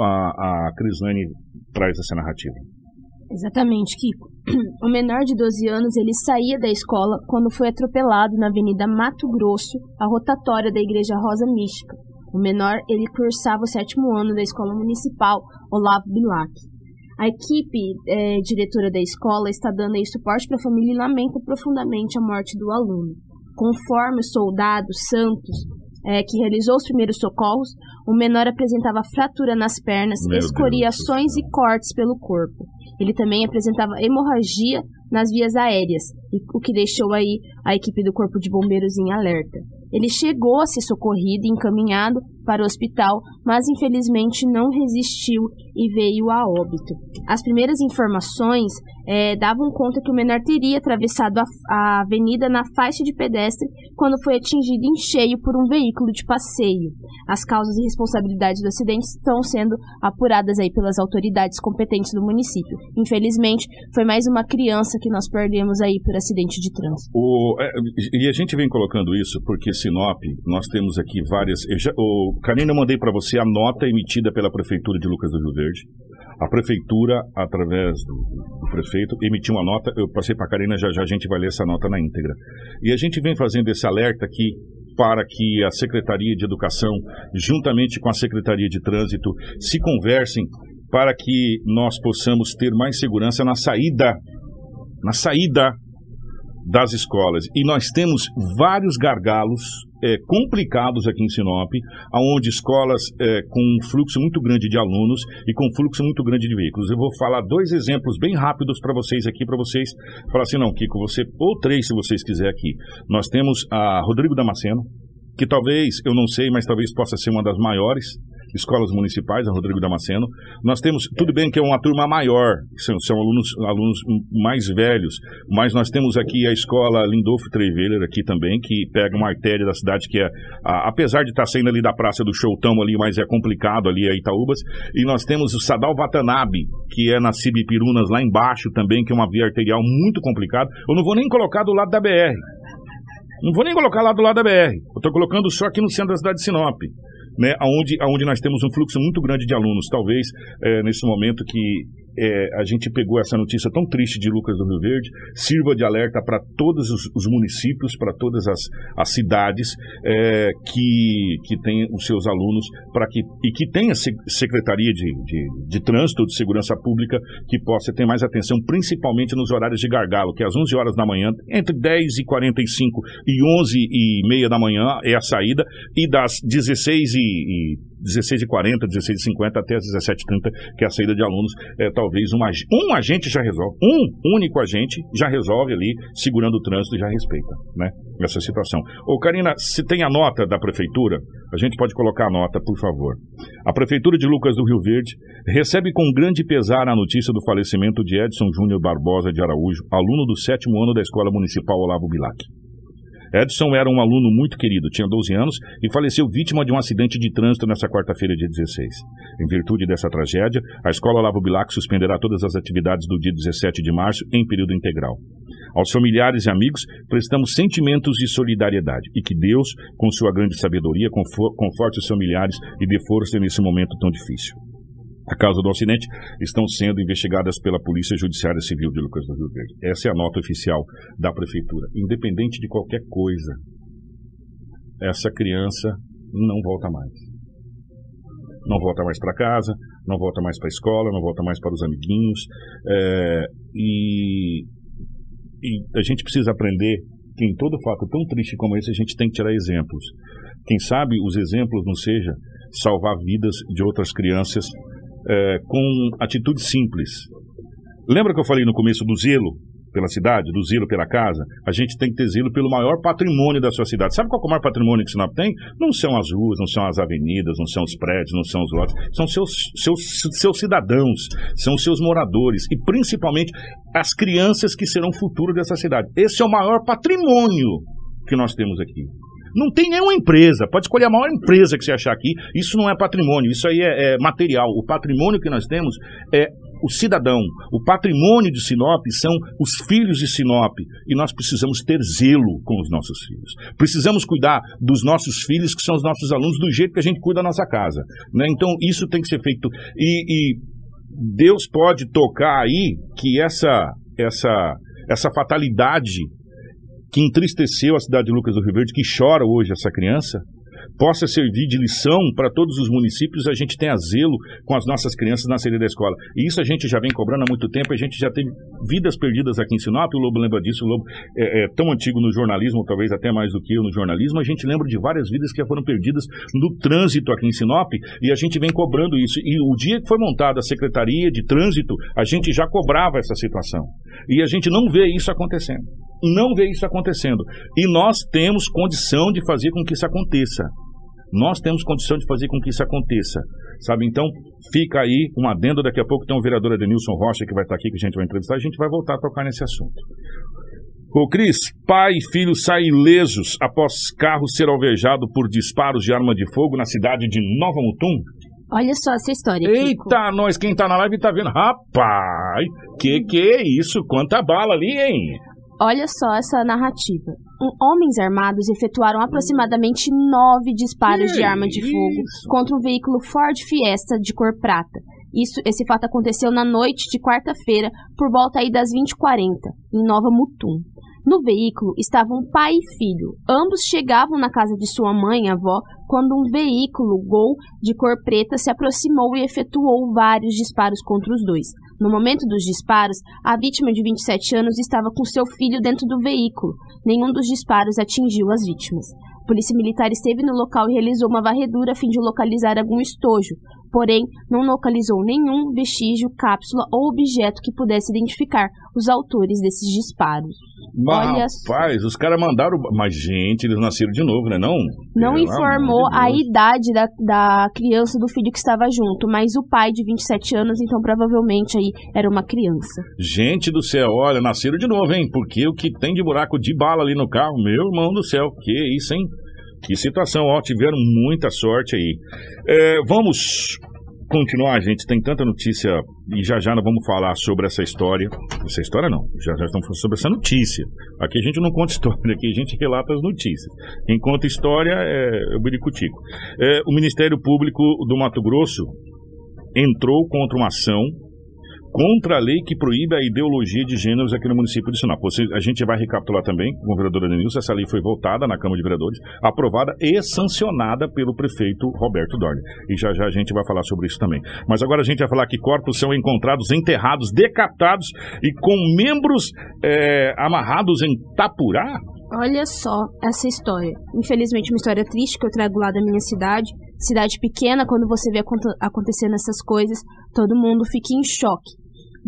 A, a traz essa narrativa. Exatamente, Kiko. O menor de 12 anos, ele saía da escola quando foi atropelado na Avenida Mato Grosso, a rotatória da Igreja Rosa Mística. O menor, ele cursava o sétimo ano da Escola Municipal Olavo Bilac. A equipe é, diretora da escola está dando aí suporte para a família e lamenta profundamente a morte do aluno. Conforme o soldado Santos, é, que realizou os primeiros socorros, o menor apresentava fratura nas pernas, Meu escoriações e cortes pelo corpo. Ele também apresentava hemorragia nas vias aéreas, o que deixou aí a equipe do Corpo de Bombeiros em alerta. Ele chegou a ser socorrido e encaminhado para o hospital, mas infelizmente não resistiu e veio a óbito. As primeiras informações é, davam conta que o menor teria atravessado a, a avenida na faixa de pedestre quando foi atingido em cheio por um veículo de passeio. As causas e responsabilidades do acidente estão sendo apuradas aí pelas autoridades competentes do município. Infelizmente, foi mais uma criança que nós perdemos aí por acidente de trânsito. O, é, e a gente vem colocando isso porque Sinop, nós temos aqui várias. Eu já, o, Karina, eu mandei para você a nota emitida pela Prefeitura de Lucas do Rio Verde. A Prefeitura, através do, do prefeito, emitiu uma nota. Eu passei para a Karina, já já a gente vai ler essa nota na íntegra. E a gente vem fazendo esse alerta aqui para que a Secretaria de Educação, juntamente com a Secretaria de Trânsito, se conversem para que nós possamos ter mais segurança na saída, na saída das escolas. E nós temos vários gargalos é, complicados aqui em Sinop, onde escolas é, com um fluxo muito grande de alunos e com um fluxo muito grande de veículos. Eu vou falar dois exemplos bem rápidos para vocês aqui, para vocês falar assim, não, Kiko, você, ou três se vocês quiserem aqui. Nós temos a Rodrigo Damasceno, que talvez, eu não sei, mas talvez possa ser uma das maiores escolas municipais, a Rodrigo Damasceno. Nós temos, tudo bem que é uma turma maior, são, são alunos, alunos mais velhos, mas nós temos aqui a escola Lindolfo Treveler aqui também, que pega uma artéria da cidade que é, a, apesar de estar saindo ali da Praça do Choutão ali, mas é complicado ali a Itaúbas, e nós temos o Sadal Watanabe, que é na Cibipirunas lá embaixo também, que é uma via arterial muito complicada. Eu não vou nem colocar do lado da BR. Não vou nem colocar lá do lado da BR. Eu estou colocando só aqui no centro da cidade de Sinop né, onde, onde nós temos um fluxo muito grande de alunos. Talvez é, nesse momento que é, a gente pegou essa notícia tão triste de Lucas do Rio Verde, sirva de alerta para todos os, os municípios, para todas as, as cidades é, que, que têm os seus alunos para que, e que tenha Secretaria de, de, de Trânsito, de Segurança Pública, que possa ter mais atenção, principalmente nos horários de gargalo, que é às 11 horas da manhã, entre 10 e 45 e 11 e meia da manhã é a saída, e das 16 e, e 16h40, 16h50 até as 17h30, que é a saída de alunos, é, talvez um agente já resolve, um único agente já resolve ali, segurando o trânsito e já respeita, né? Essa situação. Ô, Karina, se tem a nota da prefeitura, a gente pode colocar a nota, por favor. A prefeitura de Lucas do Rio Verde recebe com grande pesar a notícia do falecimento de Edson Júnior Barbosa de Araújo, aluno do sétimo ano da Escola Municipal Olavo Bilac. Edson era um aluno muito querido, tinha 12 anos e faleceu vítima de um acidente de trânsito nessa quarta-feira, dia 16. Em virtude dessa tragédia, a Escola Lavo Bilac suspenderá todas as atividades do dia 17 de março em período integral. Aos familiares e amigos, prestamos sentimentos de solidariedade e que Deus, com sua grande sabedoria, conforte os familiares e dê força nesse momento tão difícil. A causa do acidente estão sendo investigadas pela Polícia Judiciária Civil de Lucas do Rio Verde. Essa é a nota oficial da Prefeitura. Independente de qualquer coisa, essa criança não volta mais. Não volta mais para casa, não volta mais para a escola, não volta mais para os amiguinhos. É, e, e a gente precisa aprender que em todo fato tão triste como esse, a gente tem que tirar exemplos. Quem sabe os exemplos não seja salvar vidas de outras crianças é, com atitudes simples. Lembra que eu falei no começo do zelo pela cidade, do zelo pela casa, a gente tem que ter zelo pelo maior patrimônio da sua cidade. Sabe qual é o maior patrimônio que Sinop tem? Não são as ruas, não são as avenidas, não são os prédios, não são os lotes, são seus, seus, seus cidadãos, são seus moradores e principalmente as crianças que serão o futuro dessa cidade. Esse é o maior patrimônio que nós temos aqui. Não tem nenhuma empresa, pode escolher a maior empresa que você achar aqui. Isso não é patrimônio, isso aí é, é material. O patrimônio que nós temos é o cidadão. O patrimônio de Sinop são os filhos de Sinop. E nós precisamos ter zelo com os nossos filhos. Precisamos cuidar dos nossos filhos, que são os nossos alunos, do jeito que a gente cuida da nossa casa. Né? Então, isso tem que ser feito. E, e Deus pode tocar aí que essa, essa, essa fatalidade que entristeceu a cidade de Lucas do Rio Verde, que chora hoje essa criança, possa servir de lição para todos os municípios, a gente tenha zelo com as nossas crianças na saída da escola. E isso a gente já vem cobrando há muito tempo, a gente já teve vidas perdidas aqui em Sinop, o Lobo lembra disso, o Lobo é, é tão antigo no jornalismo, talvez até mais do que eu no jornalismo, a gente lembra de várias vidas que foram perdidas no trânsito aqui em Sinop, e a gente vem cobrando isso. E o dia que foi montada a Secretaria de Trânsito, a gente já cobrava essa situação. E a gente não vê isso acontecendo. Não vê isso acontecendo. E nós temos condição de fazer com que isso aconteça. Nós temos condição de fazer com que isso aconteça. Sabe? Então, fica aí um adendo. Daqui a pouco tem o vereador Edenilson Rocha que vai estar aqui, que a gente vai entrevistar. A gente vai voltar a tocar nesse assunto. Ô Cris, pai e filho saem ilesos após carro ser alvejado por disparos de arma de fogo na cidade de Nova Mutum. Olha só essa história. Eita, Kiko. nós, quem tá na live tá vendo. Rapaz, que que é isso? Quanta bala ali, hein? Olha só essa narrativa. Homens armados efetuaram aproximadamente nove disparos Que de arma de isso? fogo contra um veículo Ford Fiesta de cor prata. Isso, esse fato aconteceu na noite de quarta-feira, por volta aí das 20h40, em Nova Mutum. No veículo estavam pai e filho. Ambos chegavam na casa de sua mãe e avó quando um veículo Gol de cor preta se aproximou e efetuou vários disparos contra os dois. No momento dos disparos, a vítima de 27 anos estava com seu filho dentro do veículo. Nenhum dos disparos atingiu as vítimas. A polícia militar esteve no local e realizou uma varredura a fim de localizar algum estojo, porém não localizou nenhum vestígio, cápsula ou objeto que pudesse identificar os autores desses disparos. Olha rapaz, os caras mandaram. Mas, gente, eles nasceram de novo, né? Não? Não Pelo informou a idade da, da criança do filho que estava junto, mas o pai de 27 anos, então provavelmente aí era uma criança. Gente do céu, olha, nasceram de novo, hein? Porque o que tem de buraco de bala ali no carro, meu irmão do céu, que isso, hein? Que situação, ó, tiveram muita sorte aí. É, vamos continuar, gente, tem tanta notícia e já já nós vamos falar sobre essa história. Essa história não, já já estamos falando sobre essa notícia. Aqui a gente não conta história, aqui a gente relata as notícias. Quem conta história é o Biricutico. É, o Ministério Público do Mato Grosso entrou contra uma ação contra a lei que proíbe a ideologia de gêneros aqui no município de Sinop. A gente vai recapitular também com o vereador Denilson. Essa lei foi votada na Câmara de Vereadores, aprovada e sancionada pelo prefeito Roberto Dorne. E já já a gente vai falar sobre isso também. Mas agora a gente vai falar que corpos são encontrados enterrados, decapitados e com membros eh, amarrados em tapurá. Olha só essa história. Infelizmente, uma história triste que eu trago lá da minha cidade. Cidade pequena, quando você vê aconte- acontecendo essas coisas, todo mundo fica em choque.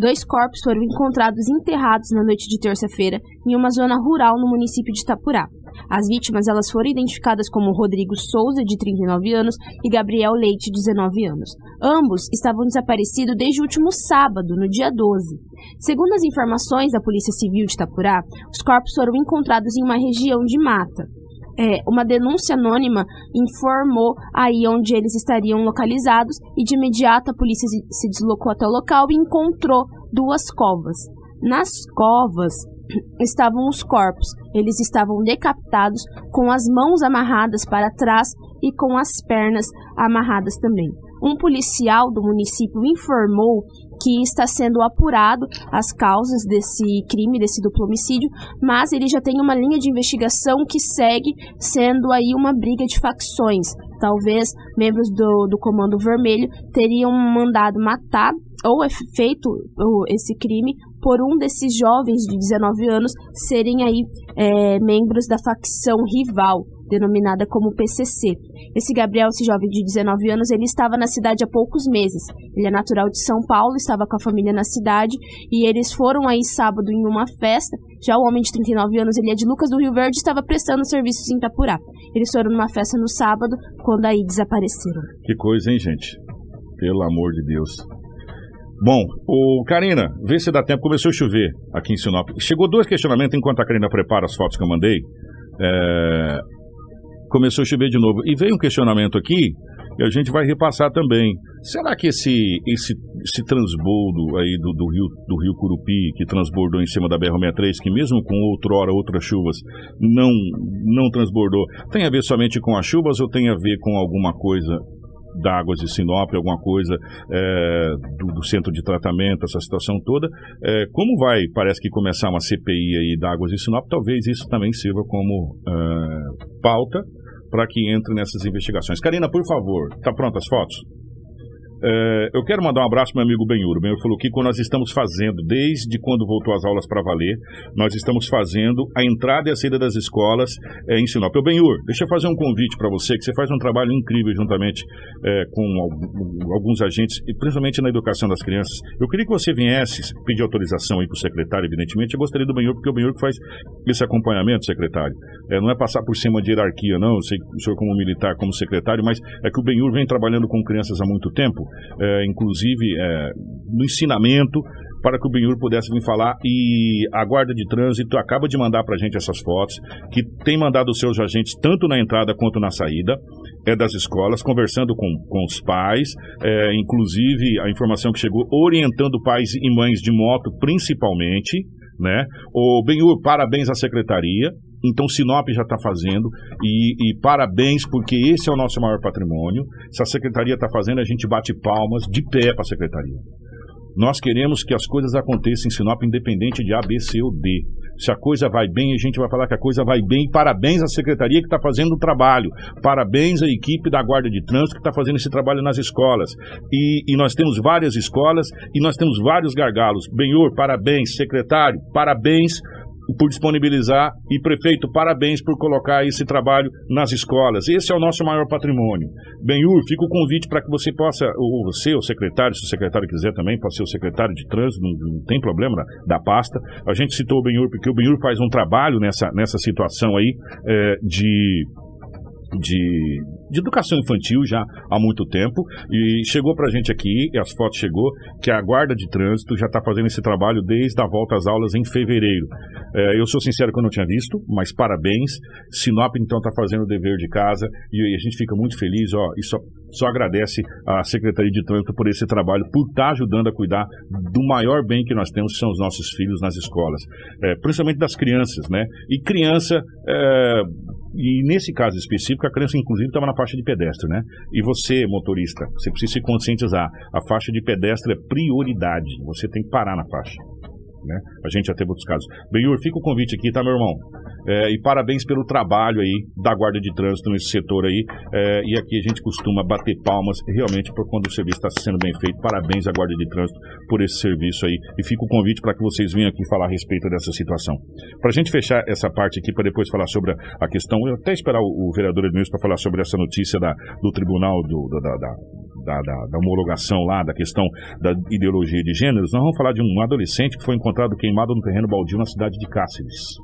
Dois corpos foram encontrados enterrados na noite de terça-feira em uma zona rural no município de Itapurá. As vítimas elas foram identificadas como Rodrigo Souza, de 39 anos, e Gabriel Leite, de 19 anos. Ambos estavam desaparecidos desde o último sábado, no dia 12. Segundo as informações da Polícia Civil de Itapurá, os corpos foram encontrados em uma região de mata. É, uma denúncia anônima informou aí onde eles estariam localizados e de imediato a polícia se- deslocou até o local e encontrou duas covas. Nas covas estavam os corpos. Eles estavam decapitados com as mãos amarradas para trás e com as pernas amarradas também. Um policial do município informou que está sendo apurado as causas desse crime, desse duplo homicídio, mas ele já tem uma linha de investigação que segue sendo aí uma briga de facções. Talvez membros do, do Comando Vermelho teriam mandado matar ou é feito esse crime por um desses jovens de 19 anos serem aí é, membros da facção rival, denominada como PCC. Esse Gabriel, esse jovem de 19 anos, ele estava na cidade há poucos meses. Ele é natural de São Paulo, estava com a família na cidade e eles foram aí sábado em uma festa. Já o homem de 39 anos, ele é de Lucas do Rio Verde, estava prestando serviços em Itapurá. Eles foram numa festa no sábado, quando aí desapareceram. Que coisa, hein, gente? Pelo amor de Deus. Bom, o Karina, vê se dá tempo. Começou a chover aqui em Sinop. Chegou dois questionamentos enquanto a Karina prepara as fotos que eu mandei. É, começou a chover de novo. E veio um questionamento aqui e a gente vai repassar também. Será que esse, esse, esse transbordo aí do, do, rio, do rio Curupi, que transbordou em cima da BR-63, que mesmo com outrora outras chuvas, não, não transbordou, tem a ver somente com as chuvas ou tem a ver com alguma coisa da Águas de Sinop, alguma coisa é, do, do, centro de tratamento, essa situação toda. É, como vai, parece que começar uma CPI aí da Águas de Sinop, talvez isso também sirva como é, pauta para que entre nessas investigações. Karina, por favor, tá prontas as fotos? É, eu quero mandar um abraço para meu amigo Benhur. O Benhur falou que quando nós estamos fazendo, desde quando voltou as aulas para valer, nós estamos fazendo a entrada e a saída das escolas é, em Sinop. O Benhur, deixa eu fazer um convite para você, que você faz um trabalho incrível juntamente é, com alguns agentes, e principalmente na educação das crianças. Eu queria que você viesse pedir autorização aí para o secretário, evidentemente. Eu gostaria do Benhur, porque o Benhur que faz esse acompanhamento, secretário. É, não é passar por cima de hierarquia, não. Eu sei o senhor como militar, como secretário, mas é que o Benhur vem trabalhando com crianças há muito tempo é, inclusive é, no ensinamento, para que o Benhur pudesse vir falar. E a Guarda de Trânsito acaba de mandar para a gente essas fotos, que tem mandado os seus agentes tanto na entrada quanto na saída é das escolas, conversando com, com os pais, é, inclusive a informação que chegou, orientando pais e mães de moto, principalmente. Né? O Benhur, parabéns à secretaria. Então Sinop já está fazendo e, e, parabéns porque esse é o nosso maior patrimônio. Se a secretaria está fazendo, a gente bate palmas de pé para a secretaria. Nós queremos que as coisas aconteçam em Sinop independente de A, B, C ou D. Se a coisa vai bem, a gente vai falar que a coisa vai bem. Parabéns à secretaria que está fazendo o trabalho. Parabéns à equipe da Guarda de Trânsito que está fazendo esse trabalho nas escolas. E, e, nós temos várias escolas e nós temos vários gargalos. Benhor, parabéns. Secretário, parabéns por disponibilizar e prefeito, parabéns por colocar esse trabalho nas escolas. Esse é o nosso maior patrimônio. Benhur, fica o convite para que você possa, ou você, o secretário, se o secretário quiser também, pode ser o secretário de trânsito, não, não tem problema da pasta. A gente citou o Benhur porque o Benhur faz um trabalho nessa, nessa situação aí é, de de, de educação infantil já há muito tempo e chegou para a gente aqui, e as fotos chegou, que a guarda de trânsito já está fazendo esse trabalho desde a volta às aulas em fevereiro. É, eu sou sincero que eu não tinha visto, mas parabéns. Sinop então está fazendo o dever de casa e, a gente fica muito feliz, ó, e só, só agradece a Secretaria de Trânsito por esse trabalho, por estar tá ajudando a cuidar do maior bem que nós temos, que são os nossos filhos nas escolas, é, principalmente das crianças, né? E criança é, e nesse caso específico, a criança, inclusive, estava na faixa de pedestre, né? E você, motorista, você precisa se conscientizar. A faixa de pedestre é prioridade. Você tem que parar na faixa. Né? A gente já teve outros casos. Benhur, fica o convite aqui, tá, meu irmão? É, e parabéns pelo trabalho aí da Guarda de Trânsito nesse setor aí. É, e aqui a gente costuma bater palmas realmente por quando o serviço está sendo bem feito. Parabéns à Guarda de Trânsito por esse serviço aí. E fica o convite para que vocês venham aqui falar a respeito dessa situação. Para a gente fechar essa parte aqui, para depois falar sobre a questão, eu até esperar o, o vereador Edmilson para falar sobre essa notícia da, do Tribunal do, da, da, da, da, da homologação lá, da questão da ideologia de gêneros, nós vamos falar de um adolescente que foi encontrado queimado no terreno baldio na cidade de Cáceres.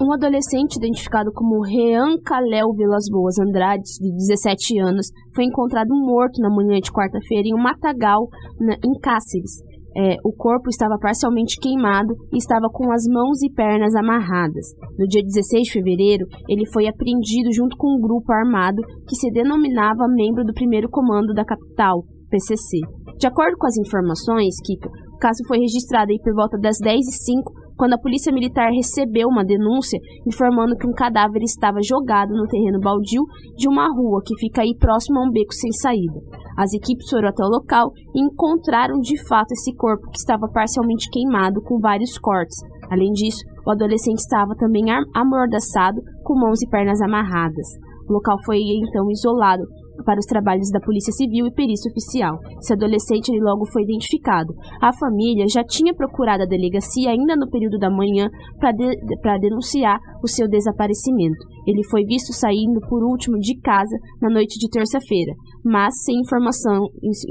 Um adolescente identificado como Rean Calel Vilas Boas Andrade, de 17 anos, foi encontrado morto na manhã de quarta-feira em um matagal na, em Cáceres. É, o corpo estava parcialmente queimado e estava com as mãos e pernas amarradas. No dia 16 de fevereiro, ele foi apreendido junto com um grupo armado que se denominava membro do primeiro comando da capital, PCC. De acordo com as informações, Kiko, o caso foi registrado aí por volta das 10h05 quando a polícia militar recebeu uma denúncia informando que um cadáver estava jogado no terreno baldio de uma rua que fica aí próximo a um beco sem saída. As equipes foram até o local e encontraram de fato esse corpo que estava parcialmente queimado com vários cortes. Além disso, o adolescente estava também amordaçado com mãos e pernas amarradas. O local foi então isolado para os trabalhos da Polícia Civil e perícia oficial. Esse adolescente logo foi identificado. A família já tinha procurado a delegacia ainda no período da manhã para de, denunciar o seu desaparecimento. Ele foi visto saindo por último de casa na noite de terça-feira, mas sem informação,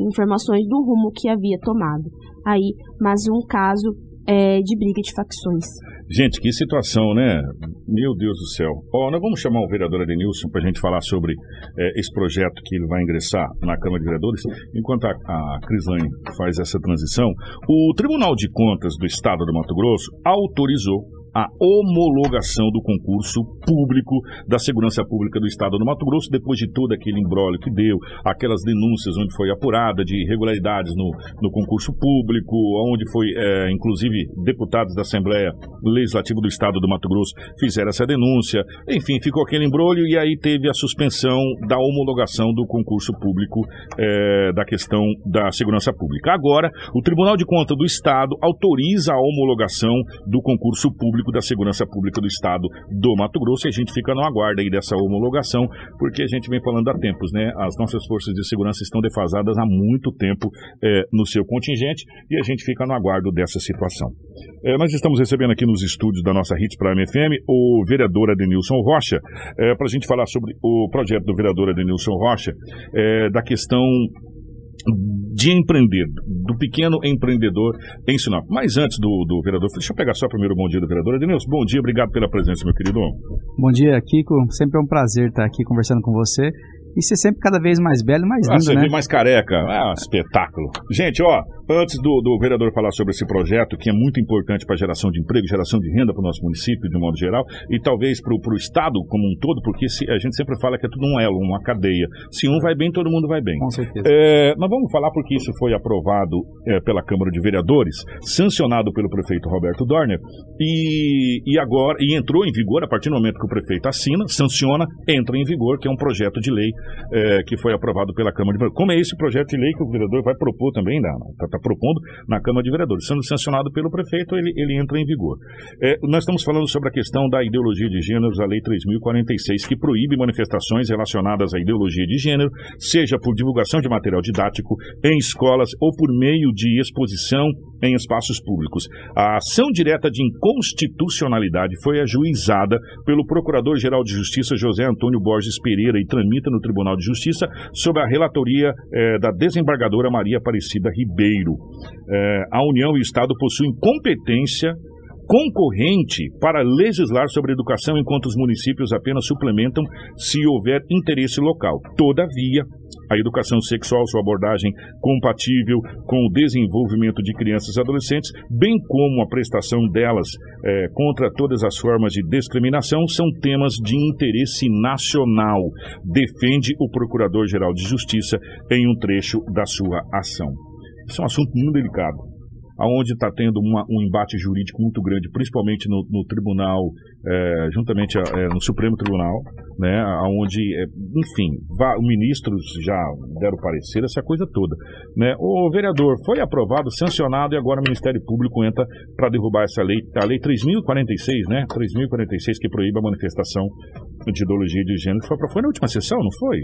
informações do rumo que havia tomado. Aí, mais um caso é, de briga de facções. Gente, que situação, né? Meu Deus do céu. Ó, nós vamos chamar o vereador Adenilson para a gente falar sobre é, esse projeto que ele vai ingressar na Câmara de Vereadores. Enquanto a, a Crislane faz essa transição, o Tribunal de Contas do Estado do Mato Grosso autorizou a homologação do concurso público da Segurança Pública do Estado do Mato Grosso, depois de todo aquele embrólio que deu, aquelas denúncias onde foi apurada de irregularidades no, no concurso público, onde foi, é, inclusive, deputados da Assembleia Legislativa do Estado do Mato Grosso fizeram essa denúncia. Enfim, ficou aquele embrólio e aí teve a suspensão da homologação do concurso público é, da questão da segurança pública. Agora, o Tribunal de Contas do Estado autoriza a homologação do concurso público da Segurança Pública do Estado do Mato Grosso e a gente fica no aguardo aí dessa homologação, porque a gente vem falando há tempos, né? As nossas forças de segurança estão defasadas há muito tempo é, no seu contingente e a gente fica no aguardo dessa situação. É, nós estamos recebendo aqui nos estúdios da nossa Hits Prime FM o vereador Adenilson Rocha, é, para a gente falar sobre o projeto do vereador Adenilson Rocha, da questão de empreender, do pequeno empreendedor em Sinop. Mas antes do, do vereador, deixa eu pegar só primeiro o bom dia do vereador. Ednilson, bom dia, obrigado pela presença, meu querido. Bom dia, Kiko. Sempre é um prazer estar aqui conversando com você. E ser sempre cada vez mais belo e mais ah, lindo, ah, né? mais careca. Ah, espetáculo. Gente, ó, Antes do, do, vereador falar sobre esse projeto, que é muito importante para a geração de emprego, geração de renda para o nosso município, de modo geral, e talvez para o Estado como um todo, porque se, a gente sempre fala que é tudo um elo, uma cadeia. Se um vai bem, todo mundo vai bem. Com certeza. É, nós vamos falar porque isso foi aprovado é, pela Câmara de Vereadores, sancionado pelo prefeito Roberto Dorner, e, e agora e entrou em vigor a partir do momento que o prefeito assina, sanciona, entra em vigor, que é um projeto de lei é, que foi aprovado pela Câmara de Vereadores. Como é esse projeto de lei que o vereador vai propor também, né? Tá, está propondo na Câmara de Vereadores. Sendo sancionado pelo prefeito, ele, ele entra em vigor. É, nós estamos falando sobre a questão da ideologia de gêneros, a Lei 3.046, que proíbe manifestações relacionadas à ideologia de gênero, seja por divulgação de material didático em escolas ou por meio de exposição em espaços públicos. A ação direta de inconstitucionalidade foi ajuizada pelo Procurador-Geral de Justiça José Antônio Borges Pereira e tramita no Tribunal de Justiça sob a relatoria eh, da desembargadora Maria Aparecida Ribeiro. Eh, a União e o Estado possuem competência concorrente para legislar sobre educação, enquanto os municípios apenas suplementam se houver interesse local. Todavia, a educação sexual, sua abordagem compatível com o desenvolvimento de crianças e adolescentes, bem como a prestação delas é, contra todas as formas de discriminação, são temas de interesse nacional, defende o Procurador-Geral de Justiça em um trecho da sua ação. Isso é um assunto muito delicado aonde está tendo uma, um embate jurídico muito grande, principalmente no, no tribunal, é, juntamente a, é, no Supremo Tribunal, né, aonde, é, enfim, ministros já deram parecer, essa coisa toda. Né. O vereador foi aprovado, sancionado e agora o Ministério Público entra para derrubar essa lei, a lei 3046, né, 3046 que proíbe a manifestação de ideologia de gênero. Foi, foi na última sessão, não foi?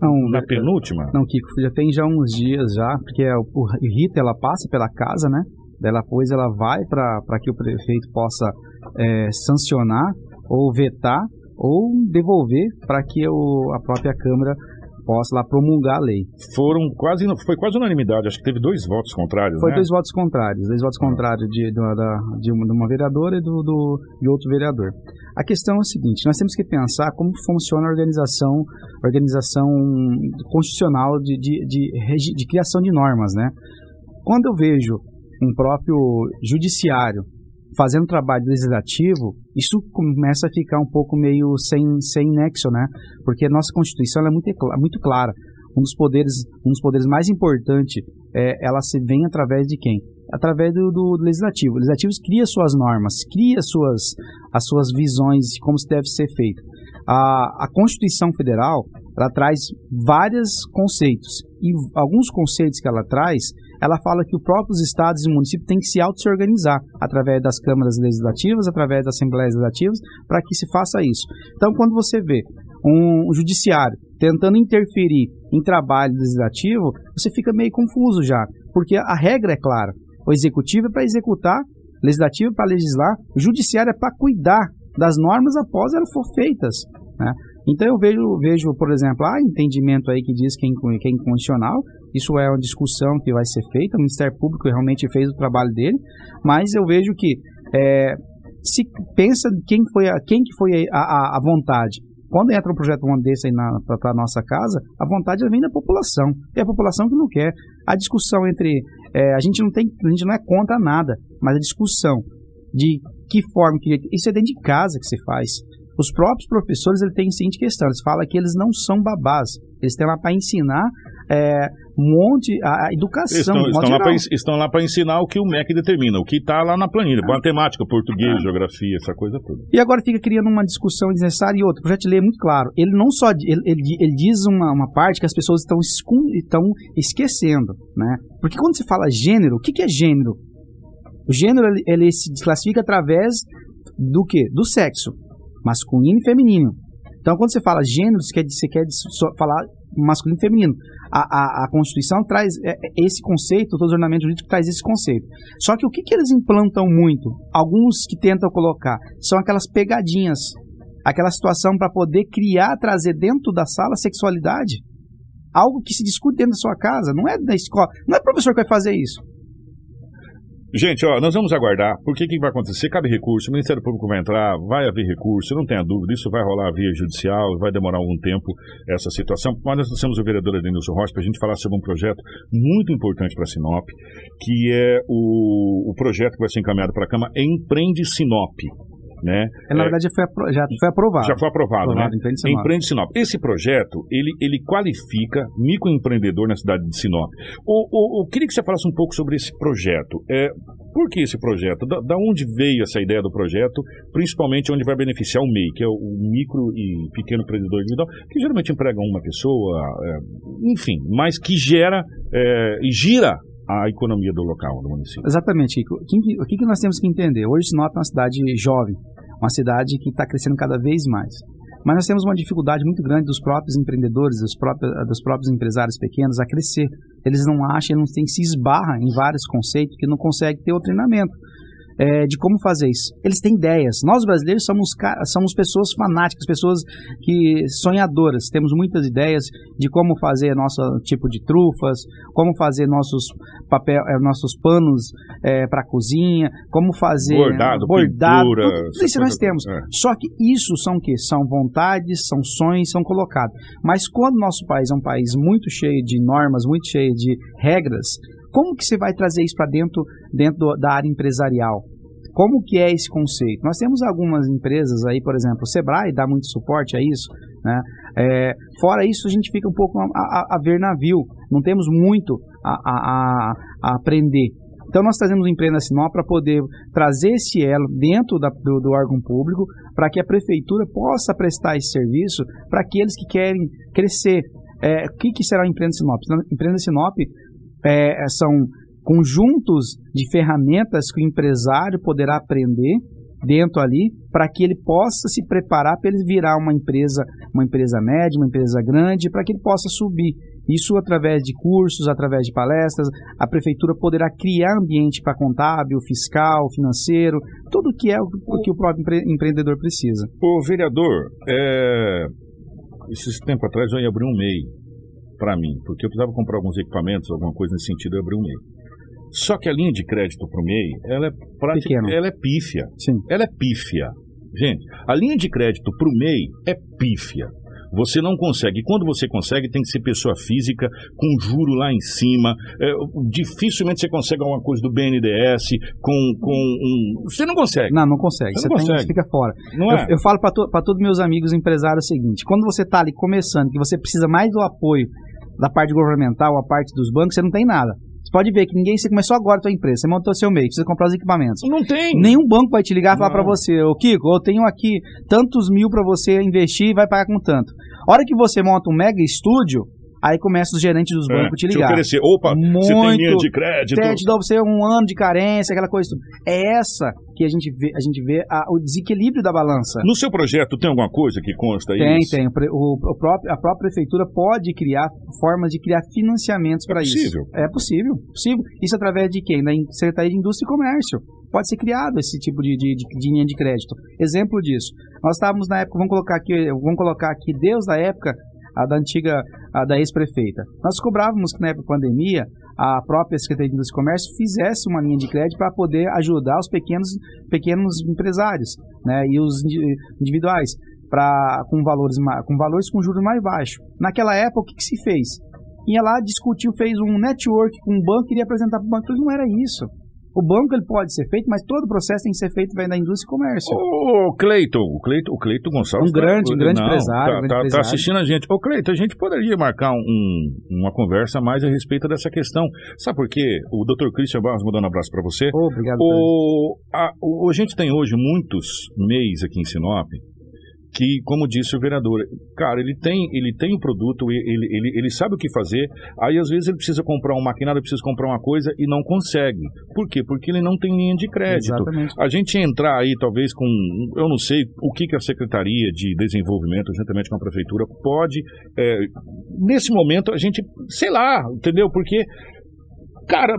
Não, na penúltima? Não, Kiko, já tem já uns dias já, porque o, o Rita ela passa pela casa, né? Dela depois ela vai para que o prefeito possa é, sancionar ou vetar ou devolver para que o, a própria Câmara possa lá promulgar a lei. Foram quase, foi quase unanimidade, acho que teve dois votos contrários, Foi né? dois votos contrários, dois votos contrários de, de, uma, de uma vereadora e do, do, de outro vereador. A questão é a seguinte, nós temos que pensar como funciona a organização, organização constitucional de, de, de, de criação de normas, né? Quando eu vejo um próprio judiciário fazendo trabalho legislativo, isso começa a ficar um pouco meio sem, sem nexo, né? Porque a nossa Constituição é muito, muito clara. Um dos poderes, um dos poderes mais importantes, é, ela se vem através de quem? Através do, do, legislativo. O legislativo cria suas normas, cria suas, as suas visões de como se deve ser feito. A, a Constituição Federal, ela traz vários conceitos. E alguns conceitos que ela traz, ela fala que os próprios estados e municípios têm que se auto-se-organizar através das câmaras legislativas, através das assembleias legislativas, para que se faça isso. Então, quando você vê um judiciário tentando interferir em trabalho legislativo, você fica meio confuso já, porque a regra é clara. O executivo é para executar, o legislativo é para legislar, o judiciário é para cuidar das normas após elas forem feitas. Né? Então eu vejo, vejo, por exemplo, há entendimento aí que diz que é, que é incondicional, isso é uma discussão que vai ser feita, o Ministério Público realmente fez o trabalho dele, mas eu vejo que é, se pensa quem foi a, quem que foi a, a, a vontade. Quando entra um projeto desse aí para a nossa casa, a vontade vem da população. É a população que não quer. A discussão entre. É, a gente não tem. A gente não é contra nada, mas a discussão de que forma que. Isso é dentro de casa que se faz. Os próprios professores ele têm seguinte questão, eles falam que eles não são babás, eles estão lá para ensinar é, um monte a, a educação. Estão, estão lá, pra, estão lá para ensinar o que o MEC determina, o que está lá na planilha, ah. matemática, português, ah. geografia, essa coisa toda. E agora fica criando uma discussão desnecessária e outra. O projeto de lei é muito claro. Ele não só ele, ele, ele diz uma, uma parte que as pessoas estão, estão esquecendo, né? Porque quando se fala gênero, o que, que é gênero? O gênero ele, ele se classifica através do que? Do sexo masculino e feminino. Então, quando você fala gênero, você quer, você quer falar masculino e feminino. A, a, a Constituição traz é, é, esse conceito, todos os ordenamentos jurídicos traz esse conceito. Só que o que, que eles implantam muito, alguns que tentam colocar, são aquelas pegadinhas. Aquela situação para poder criar, trazer dentro da sala sexualidade. Algo que se discute dentro da sua casa, não é da escola. Não é professor que vai fazer isso. Gente, ó, nós vamos aguardar. Por que que vai acontecer? Cabe recurso, o Ministério Público vai entrar, vai haver recurso, não tenha dúvida, isso vai rolar via judicial, vai demorar algum tempo essa situação. Mas nós temos o vereador Adenilson Rocha para a gente falar sobre um projeto muito importante para Sinop, que é o, o projeto que vai ser encaminhado para a Câmara Empreende Sinop. Né? É, na verdade, já foi, já foi aprovado. Já foi aprovado, aprovado né? Empreende Sinop. Empreende Sinop. Esse projeto, ele, ele qualifica microempreendedor na cidade de Sinop. O, o, eu queria que você falasse um pouco sobre esse projeto. É, por que esse projeto? Da, da, onde veio essa ideia do projeto? Principalmente onde vai beneficiar o MEI, que é o, o micro e pequeno empreendedor individual, que geralmente emprega uma pessoa, é, enfim, mas que gera é, e gira a economia do local, do município. Exatamente. O que, que nós temos que entender? Hoje Sinop é uma cidade jovem, uma cidade que está crescendo cada vez mais. Mas nós temos uma dificuldade muito grande dos próprios empreendedores, dos próprios, dos próprios empresários pequenos a crescer. Eles não acham, eles não têm, se esbarra em vários conceitos que não conseguem ter o treinamento é, de como fazer isso. Eles têm ideias. Nós brasileiros somos, somos pessoas fanáticas, pessoas que sonhadoras. Temos muitas ideias de como fazer nosso tipo de trufas, como fazer nossos papel, é, nossos panos é, para cozinha, como fazer bordado, bordado pintura, tudo isso nós temos. É. Só que isso são que são vontades, são sonhos, são colocados. Mas quando nosso país é um país muito cheio de normas, muito cheio de regras, como que você vai trazer isso para dentro, dentro da área empresarial? Como que é esse conceito? Nós temos algumas empresas aí, por exemplo, o Sebrae dá muito suporte a isso, né? É, fora isso, a gente fica um pouco a, a, a ver navio, não temos muito a, a, a aprender. Então nós trazemos o Sinop para poder trazer esse elo dentro da, do, do, órgão público, para que a prefeitura possa prestar esse serviço para aqueles que querem crescer. É, o que, que será o Empreenda Sinop? Empreenda Sinop é, são conjuntos de ferramentas que o empresário poderá aprender dentro ali para que ele possa se preparar para ele virar uma empresa, uma empresa média, uma empresa grande, para que ele possa subir. Isso através de cursos, através de palestras, a prefeitura poderá criar ambiente para contábil, fiscal, financeiro, tudo que é o que o próprio empreendedor precisa. O vereador, é... esses tempo atrás eu ia abrir um MEI para mim, porque eu precisava comprar alguns equipamentos, alguma coisa nesse sentido, eu abri um MEI. Só que a linha de crédito para o MEI, ela é prática, ela é pífia. Sim. Ela é pífia. Gente, a linha de crédito para o MEI é pífia. Você não consegue. Quando você consegue, tem que ser pessoa física, com juro lá em cima. É, dificilmente você consegue alguma coisa do BNDES com, com um. Você não consegue. Não, não consegue. Você, você não consegue. Tem, fica fora. Não é? eu, eu falo para to, todos meus amigos empresários o seguinte: quando você está ali começando, que você precisa mais do apoio da parte governamental, a parte dos bancos, você não tem nada. Você pode ver que ninguém, você começou agora a tua empresa, você montou seu meio, precisa comprar os equipamentos. Não tem. Nenhum banco vai te ligar e falar para você, ô Kiko, eu tenho aqui tantos mil para você investir e vai pagar com tanto. A hora que você monta um mega estúdio, Aí começa os gerentes dos bancos te te ligar. oferecer. Opa, você tem Muito. linha de crédito. Te dá pra você um ano de carência, aquela coisa. É essa que a gente vê, a gente vê a- o desequilíbrio da balança. No seu projeto tem alguma coisa que consta aí? Tem, tem. O, o- próprio, a própria prefeitura pode criar formas de criar financiamentos para isso. possível? É possível, possível. Isso através de quem? Da Secretaria de Indústria e Comércio. Pode ser criado esse tipo de, de, de- de linha de crédito. Exemplo disso. Nós estávamos na época, vamos colocar aqui, vamos colocar aqui Deus da época, a da antiga, a da ex-prefeita. Nós cobrávamos que na época da pandemia, a própria Secretaria de Indústria e Comércio fizesse uma linha de crédito para poder ajudar os pequenos, pequenos empresários né, e os indi- individuais pra, com, valores, com valores com juros mais baixos. Naquela época, o que, que se fez? Ia lá, discutiu, fez um network com um banco, queria apresentar para o banco. Não era isso. O banco ele pode ser feito, mas todo o processo tem que ser feito vem da indústria e comércio. Ô, Cleiton, o Cleiton, o Cleiton Gonçalves. Um grande, um grande Não, empresário, Tá, um grande tá- tá empresário. assistindo a gente. Ô, Cleiton, a gente poderia marcar um- uma conversa mais a respeito dessa questão. Sabe por quê? O Dr. Christian Barros mandando um abraço para você. Obrigado. O, a, o- a gente tem hoje muitos MEIs aqui em Sinop que, como disse o vereador, cara, ele tem, ele tem o produto, ele, ele, ele sabe o que fazer, aí às vezes ele precisa comprar um maquinário, precisa comprar uma coisa e não consegue. Por quê? Porque ele não tem linha de crédito. Exatamente. A gente entrar aí, talvez, com. Eu não sei o que, que a Secretaria de Desenvolvimento, juntamente com a Prefeitura, pode. é, nesse momento, a gente. Sei lá, entendeu? Porque. Cara,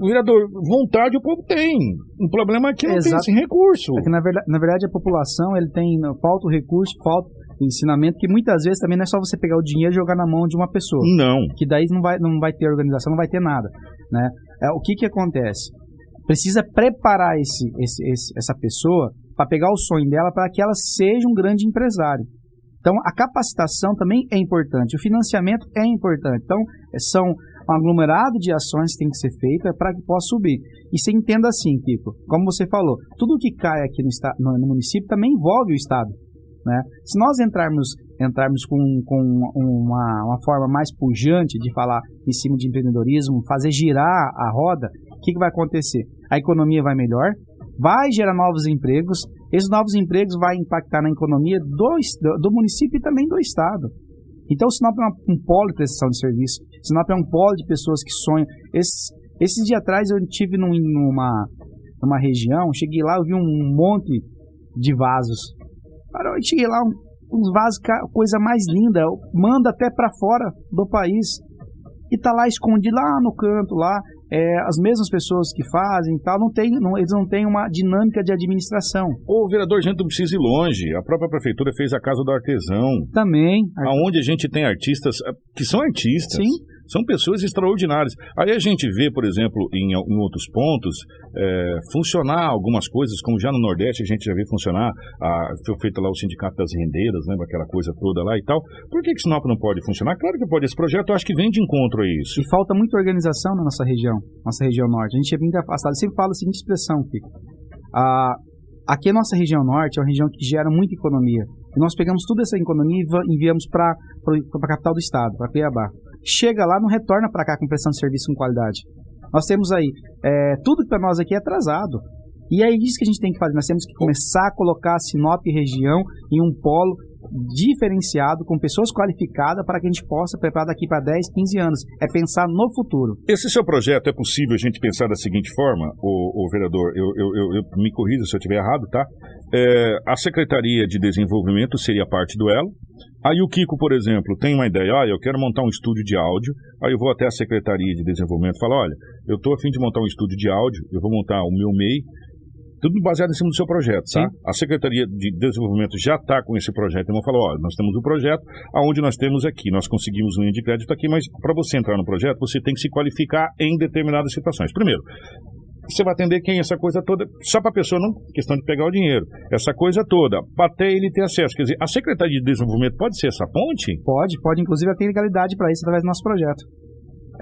vereador, vontade o povo tem. O problema é que não Exato. tem esse recurso. É que, na verdade, na verdade, a população ele tem falta o recurso, falta ensinamento, que muitas vezes também não é só você pegar o dinheiro e jogar na mão de uma pessoa. Não. que daí não vai, não vai ter organização, não vai ter nada, né? É, o que que acontece? Precisa preparar esse, esse, esse- essa pessoa para pegar o sonho dela para que ela seja um grande empresário. Então, a capacitação também é importante, o financiamento é importante. Então, é, são um aglomerado de ações que tem que ser feita para que possa subir. E você entenda assim, Kiko, como você falou, tudo que cai aqui no, esta- no- município também envolve o Estado. Né? Se nós entrarmos, entrarmos com, com uma, uma forma mais pujante de falar em cima de empreendedorismo, fazer girar a roda, o que, que vai acontecer? A economia vai melhor, vai gerar novos empregos, esses novos empregos vão impactar na economia do, do município e também do Estado. Então, Sinop é uma- um polo de prestação de serviço, Sinop é um polo de pessoas que sonham. Esses, esses dias atrás eu tive num- numa, numa região, cheguei lá, eu vi um monte de vasos. Eu cheguei lá, um- uns vasos, coisa mais linda, manda até pra fora do país. E tá lá escondido, lá no canto, lá, é, as mesmas pessoas que fazem e tal, não tem, não- eles não têm uma dinâmica de administração. Ô, vereador, a gente não precisa ir longe. A própria Prefeitura fez a Casa do Artesão, Também, aonde a gente tem artistas eh, que são artistas. Sim. São pessoas extraordinárias. Aí a gente vê, por exemplo, em, em outros pontos, eh, funcionar algumas coisas, como já no Nordeste a gente já vê funcionar, a, foi feito lá o Sindicato das Rendeiras, lembra aquela coisa toda lá e tal. Por que, que Sinop não pode funcionar? Claro que pode. Esse projeto eu acho que vem de encontro a isso. E falta muita organização na nossa região, nossa região norte. A gente é muito afastado. Eu sempre falo a seguinte expressão, Kiko. Ah, aqui a nossa região norte é uma região que gera muita economia. E nós pegamos toda essa economia e enviamos para a capital do estado, para Cuiabá. Chega lá, não retorna para cá com prestação de serviço com qualidade. Nós temos aí, é, tudo para nós aqui é atrasado. E é isso que a gente tem que fazer. Nós temos que começar a colocar a Sinop região em um polo diferenciado, com pessoas qualificadas, para que a gente possa preparar daqui para 10, 15 anos. É pensar no futuro. Esse seu projeto é possível a gente pensar da seguinte forma, o, vereador, eu, eu, eu- eu- me corrija se eu estiver errado, tá? É, a Secretaria de Desenvolvimento seria parte do elo. Aí o Kiko, por exemplo, tem uma ideia, ah, eu quero montar um estúdio de áudio, aí eu vou até a Secretaria de Desenvolvimento e falo, olha, eu estou a fim de montar um estúdio de áudio, eu vou montar o meu MEI, tudo baseado em cima do seu projeto, tá? A Secretaria de Desenvolvimento já está com esse projeto. Então, falou, olha, nós temos um projeto aonde nós temos aqui, nós conseguimos linha de crédito aqui, mas para você entrar no projeto, você tem que se qualificar em determinadas situações. Primeiro, você vai atender quem? Essa coisa toda, só para a pessoa, não questão de pegar o dinheiro. Essa coisa toda, até ele ter acesso. Quer dizer, a Secretaria de Desenvolvimento pode ser essa ponte? Pode, pode inclusive ter legalidade para isso através do nosso projeto.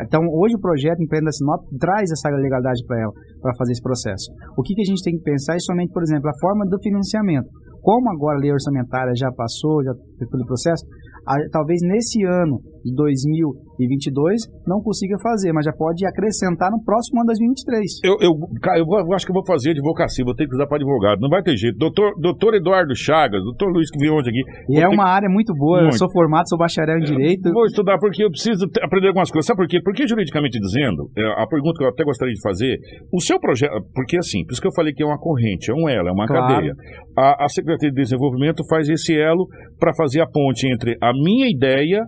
Então, hoje o projeto Empreenda Sinop traz essa legalidade para ela, para fazer esse processo. O que, que a gente tem que pensar é somente, por exemplo, a forma do financiamento. Como agora a lei orçamentária já passou, já teve todo o processo, a- talvez nesse ano de 2022 não consiga fazer, mas já pode acrescentar no próximo ano 2023. Eu, eu, eu, eu acho que eu vou fazer advocacia, vou ter que usar para advogado. Não vai ter jeito. Doutor, doutor Eduardo Chagas, doutor Luiz que veio ontem aqui. E é uma área muito boa, eu Muito. sou formado, sou bacharel em Direito. Vou estudar porque eu preciso aprender algumas coisas. Sabe por quê? Porque juridicamente dizendo, é, a pergunta que eu até gostaria de fazer, o seu projeto, porque assim, por isso que eu falei que é uma corrente, é um elo, é uma Claro. cadeia. A, a Secretaria de Desenvolvimento faz esse elo para fazer a ponte entre a minha ideia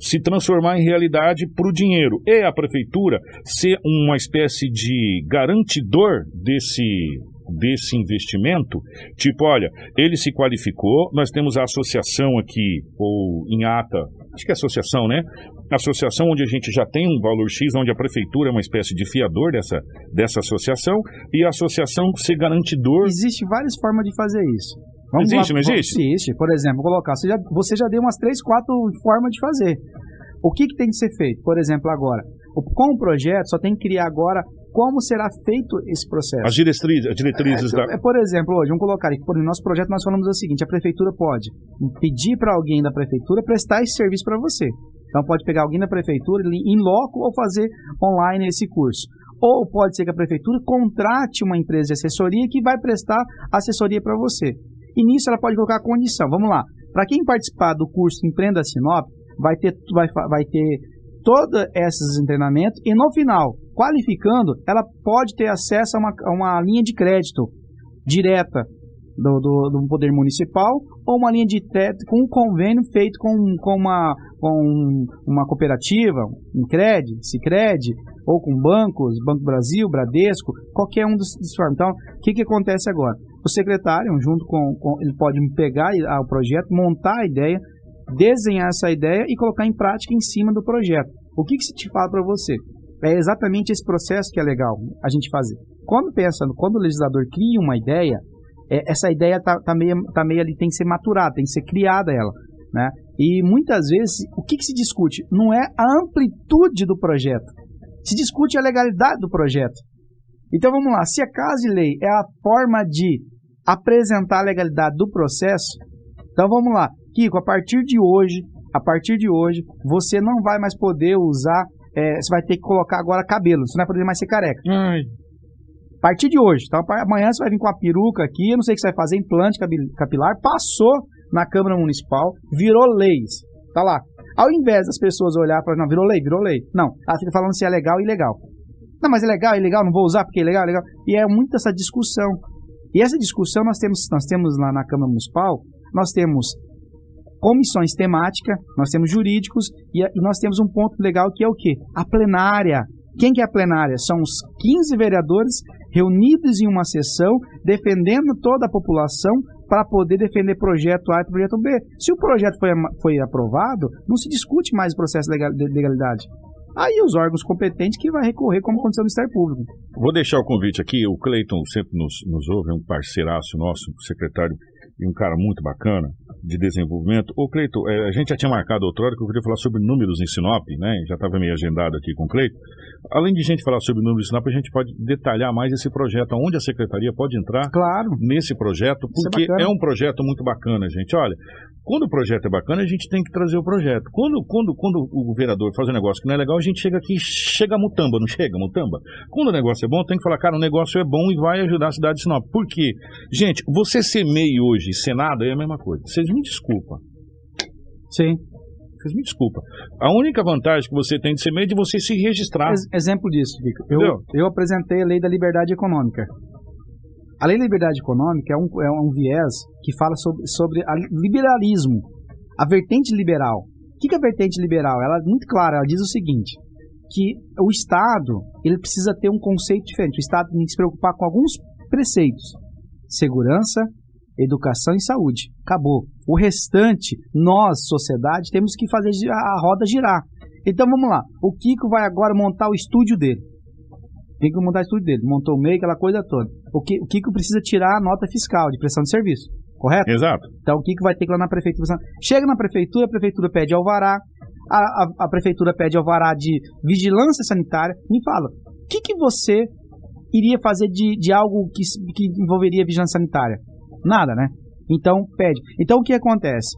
se transformar em realidade para o dinheiro e a prefeitura ser uma espécie de garantidor desse desse investimento, tipo, olha, ele se qualificou, nós temos a associação aqui, ou em ata, acho que é associação, né? Associação onde a gente já tem um valor X, onde a prefeitura é uma espécie de fiador dessa, dessa associação, e a associação ser garantidor. Existe várias formas de fazer isso. Existe, não vamos- existe? Existe. Por exemplo, colocar, você já, você já deu umas três, quatro formas de fazer. O que, que tem que ser feito? Por exemplo, agora, com o projeto, só tem que criar agora como será feito esse processo. As diretrizes, as diretrizes da. É, por exemplo, hoje, vamos colocar aqui, no nosso projeto nós falamos o seguinte, a prefeitura pode pedir para alguém da prefeitura prestar esse serviço para você. Então pode pegar alguém da prefeitura em loco ou fazer online esse curso. Ou pode ser que a prefeitura contrate uma empresa de assessoria que vai prestar assessoria para você. E nisso ela pode colocar a condição. Vamos lá. Para quem participar do curso Empreenda Sinop, vai ter, vai, vai ter todos esses treinamentos e no final, qualificando, ela pode ter acesso a uma, a uma linha de crédito direta do, do, do Poder Municipal ou uma linha de crédito com um convênio feito com, com, uma, com uma cooperativa, um CRED, Cicred, ou com bancos, Banco Brasil, Bradesco, qualquer um dos formas. Então, o que, que acontece agora? O secretário, junto com, com ele pode pegar ah, o projeto, montar a ideia, desenhar essa ideia e colocar em prática em cima do projeto. O que, que se te fala para você? É exatamente esse processo que é legal a gente fazer. Quando pensa, quando o legislador cria uma ideia, é, essa ideia tá, tá, meio, tá meio ali, tem que ser maturada, tem que ser criada ela. Né? E muitas vezes, o que, que se discute? Não é a amplitude do projeto, se discute a legalidade do projeto. Então vamos lá, se a casa de lei é a forma de apresentar a legalidade do processo, então vamos lá, Kiko, a partir de hoje, a partir de hoje, você não vai mais poder usar, é, você vai ter que colocar agora cabelo, você não vai poder mais ser careca. Ai, A partir de hoje, então amanhã você vai vir com a peruca aqui, eu não sei o que você vai fazer, implante capilar, passou na Câmara Municipal, virou leis, tá lá. Ao invés das pessoas olhar e falar, não, virou lei, virou lei. Não, ela fica falando se é legal e ilegal. Não, mas é legal, é ilegal, não vou usar porque é legal, é legal. E é muito essa discussão. E essa discussão nós temos, nós temos lá na Câmara Municipal, nós temos comissões temáticas, nós temos jurídicos e, e nós temos um ponto legal que é o quê? A plenária. Quem que é a plenária? São os 15 vereadores reunidos em uma sessão, defendendo toda a população para poder defender projeto A e projeto B. Se o projeto foi, foi aprovado, não se discute mais o processo de legalidade. Aí os órgãos competentes que vai recorrer, como aconteceu no Ministério Público. Vou deixar o convite aqui. O Cleiton sempre nos, nos ouve, é um parceiraço nosso, secretário e um cara muito bacana de desenvolvimento. Ô, Cleiton, eh, a gente já tinha marcado outra hora que eu queria falar sobre números em Sinop, né? Já estava meio agendado aqui com o Cleiton. Além de a gente falar sobre números em Sinop, a gente pode detalhar mais esse projeto, onde a secretaria pode entrar Claro. nesse projeto, é porque bacana. é, um projeto muito bacana, gente. Olha, quando o projeto é bacana, a gente tem que trazer o projeto. Quando, quando, quando o vereador faz um negócio que não é legal, a gente chega aqui e chega mutamba, não chega mutamba? Quando o negócio é bom, tem que falar, cara, o negócio é bom e vai ajudar a cidade de Sinop. Por quê? Gente, você ser MEI hoje Senado é a mesma coisa. Vocês me desculpam. Sim. Vocês me desculpam. A única vantagem que você tem de ser MEI é de você se registrar. Ex- exemplo disso, Kiko. Eu, Entendeu? eu apresentei a lei da liberdade econômica. A lei da liberdade econômica é um, é um viés que fala sobre, sobre a liberalismo, a vertente liberal. O que que é a vertente liberal? Ela é muito clara, ela diz o seguinte, que o Estado ele precisa ter um conceito diferente. O Estado tem que se preocupar com alguns preceitos. Segurança, educação e saúde. Acabou. O restante, nós, sociedade, temos que fazer a roda girar. Então vamos lá. O Kiko vai agora montar o estúdio dele. Tem que montar o estúdio dele. Montou o meio, aquela coisa toda. O, que, o Kiko precisa tirar a nota fiscal de prestação de serviço. Correto? Exato. Então o Kiko vai ter que ir lá na prefeitura. Chega na prefeitura, a prefeitura pede alvará. A, a, a prefeitura pede alvará de vigilância sanitária. Me fala, o que, que você iria fazer de, de algo que, que envolveria vigilância sanitária? Nada, né? Então pede. Então o que acontece?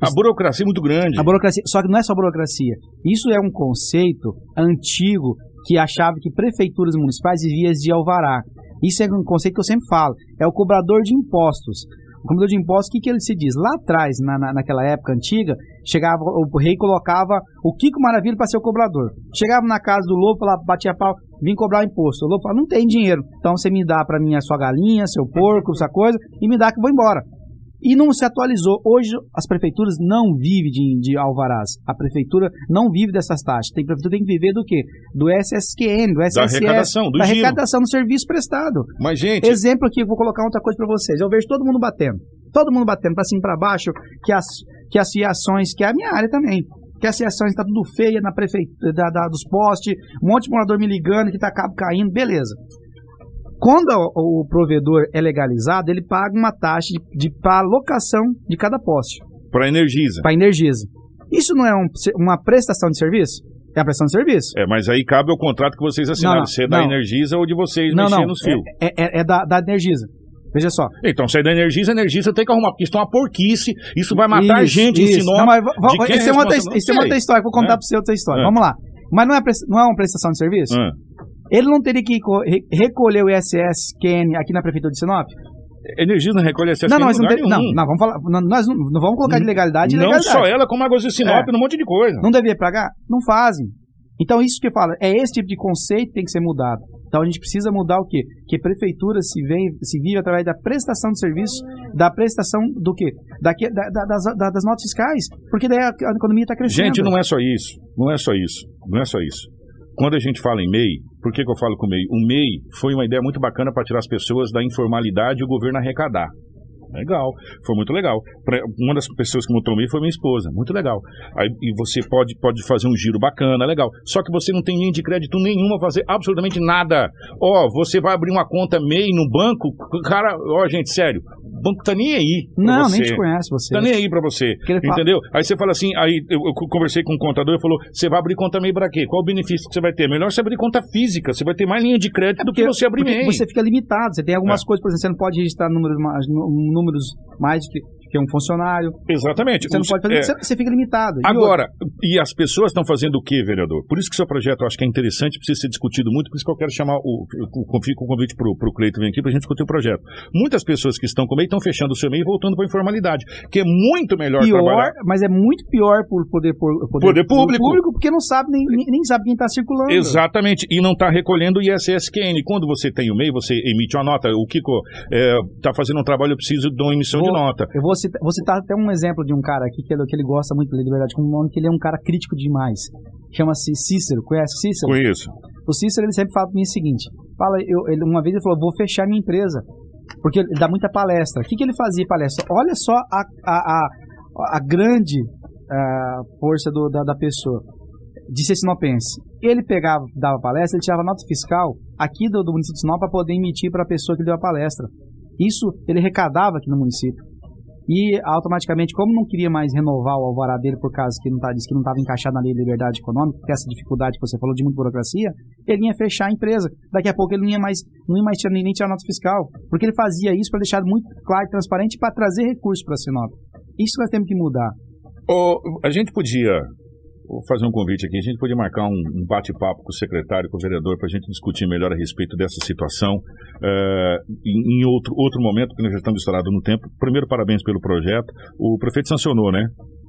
A burocracia é muito grande. A burocracia, só que não é só burocracia. Isso é um conceito antigo que achava que prefeituras municipais viviam de alvará. Isso é um conceito que eu sempre falo. É o cobrador de impostos. O cobrador de impostos, o que, que ele se diz? Lá atrás, na, na, naquela época antiga, chegava o rei colocava o Kiko Maravilha para ser o cobrador. Chegava na casa do lobo, falava, batia pau, vim cobrar imposto. O lobo falava, não tem dinheiro. Então você me dá para mim a sua galinha, seu porco, essa coisa, e me dá que vou embora. E não se atualizou. Hoje as prefeituras não vivem de, de alvarás. A prefeitura não vive dessas taxas. Tem prefeitura tem que viver do quê? Do SSQN, do SSS. Da arrecadação, do da giro. arrecadação do serviço prestado. Mas, gente, Exemplo aqui, vou colocar outra coisa para vocês. Eu vejo todo mundo batendo. Todo mundo batendo para cima e para baixo, que as, que as fiações, que é a minha área também. Que as fiações tá tudo feia na prefeitura da, da- dos postes, um monte de morador me ligando que tá cabo caindo, beleza. Quando o, o provedor é legalizado, ele paga uma taxa de, de para locação de cada poste, para Energisa. para Energisa. Isso não é um- uma prestação de serviço? É a prestação de serviço. É, mas aí cabe ao contrato que vocês assinaram, Não, se é da não. Energisa ou de vocês Não, mexer não. nos fios. É, é- é da, da Energisa. Veja só. Então, se é da Energisa, a Energisa tem que arrumar, porque isso é uma porquice, isso vai matar Isso, gente em isso. Sinop. Não, mas, va- va- de quem isso é, uma outra, isso é Não uma outra sei. história, vou contar É. pra você outra história. É. Vamos lá. Mas não é, não é uma prestação de serviço? Ah. Ele não teria que co- re- recolher o ISS QN aqui na prefeitura de Sinop? Energisa não recolhe essa não, não, não, lugar não, nenhum. não, vamos falar, não, nós não, não vamos colocar de legalidade e Não só ela, como a Águas de Sinop, É. num monte de coisa. Não deveria pagar? Não fazem. Então, isso que eu falo, é esse tipo de conceito que tem que ser mudado. Então, a gente precisa mudar o quê? Que prefeitura se, vem, se vive através da prestação de serviço, da prestação do quê? Daqui, da- da- das, da- das notas fiscais. Porque daí a, a economia está crescendo. Gente, não é só isso. Não é só isso. Não é só isso. Quando a gente fala em MEI, por que, que eu falo com o MEI? O MEI foi uma ideia muito bacana para tirar as pessoas da informalidade e o governo arrecadar. Legal, foi muito legal. Uma das pessoas que montou o MEI foi minha esposa, muito legal. Aí, e você pode, pode fazer um giro bacana, legal. Só que você não tem linha de crédito nenhuma, fazer absolutamente nada. Ó, você vai abrir uma conta MEI no banco, cara, ó, gente, sério, o banco tá nem aí. Não, você. nem te conhece você. Tá nem aí pra você. Ele fala- Entendeu? Aí você fala assim, aí eu, eu conversei com um contador e falou: você vai abrir conta MEI pra quê? Qual o benefício que você vai ter? Melhor você abrir conta física, você vai ter mais linha de crédito do que você abrir porque MEI. você fica limitado. Você tem algumas É. coisas, por exemplo, você não pode registrar números, mais- nú- números mais que, que um funcionário. Exatamente. Você não pode fazer, é. você, fica limitado. E Agora, e as pessoas estão fazendo o quê, vereador? Por isso que seu projeto eu acho que é interessante, precisa ser discutido muito, por isso que eu quero chamar o, o, o, o convite para o Cleito vir aqui para a gente discutir o projeto. Muitas pessoas que estão com MEI estão fechando o seu MEI e voltando para a informalidade, que é muito melhor pior, trabalhar. mas é muito pior por poder, por, Poder público. porque não sabe nem, nem, sabe quem está circulando. Exatamente, e não está recolhendo o ISSQN. Quando você tem o MEI, você emite uma nota. O Kiko está fazendo um trabalho, eu preciso de uma emissão Vou- de nota. Eu vou citar, vou citar até um exemplo de um cara aqui que ele, que ele gosta muito de liberdade com um que ele é um cara crítico demais. Chama-se Cícero. Conhece Cícero? Conheço. O Cícero ele sempre fala para mim o seguinte: fala, eu, ele, uma vez ele falou, vou fechar minha empresa. Porque ele dá muita palestra. O que, que ele fazia palestra? Olha só a, a, a, a grande ah, força do- da, da pessoa. De ser sinopense. Ele pegava, dava palestra, ele tirava nota fiscal aqui do, do município de Sinop para poder emitir para a pessoa que deu a palestra. Isso ele arrecadava aqui no município. E automaticamente, como não queria mais renovar o alvará dele por causa que não tá, disse que não estava encaixado na lei de liberdade econômica, porque essa dificuldade que você falou de muita burocracia, ele ia fechar a empresa. Daqui a pouco ele não ia mais, não ia mais tirar, nem tirar nota fiscal. Porque ele fazia isso para deixar muito claro e transparente para trazer recursos para Sinop. Isso nós temos que mudar. Ô, a gente podia vou fazer um convite aqui. A gente podia marcar um, bate-papo com o secretário, com o vereador, para a gente discutir melhor a respeito dessa situação eh, em, em outro, outro momento, porque nós já estamos estourados no tempo. Primeiro, parabéns pelo projeto. O prefeito sancionou, né?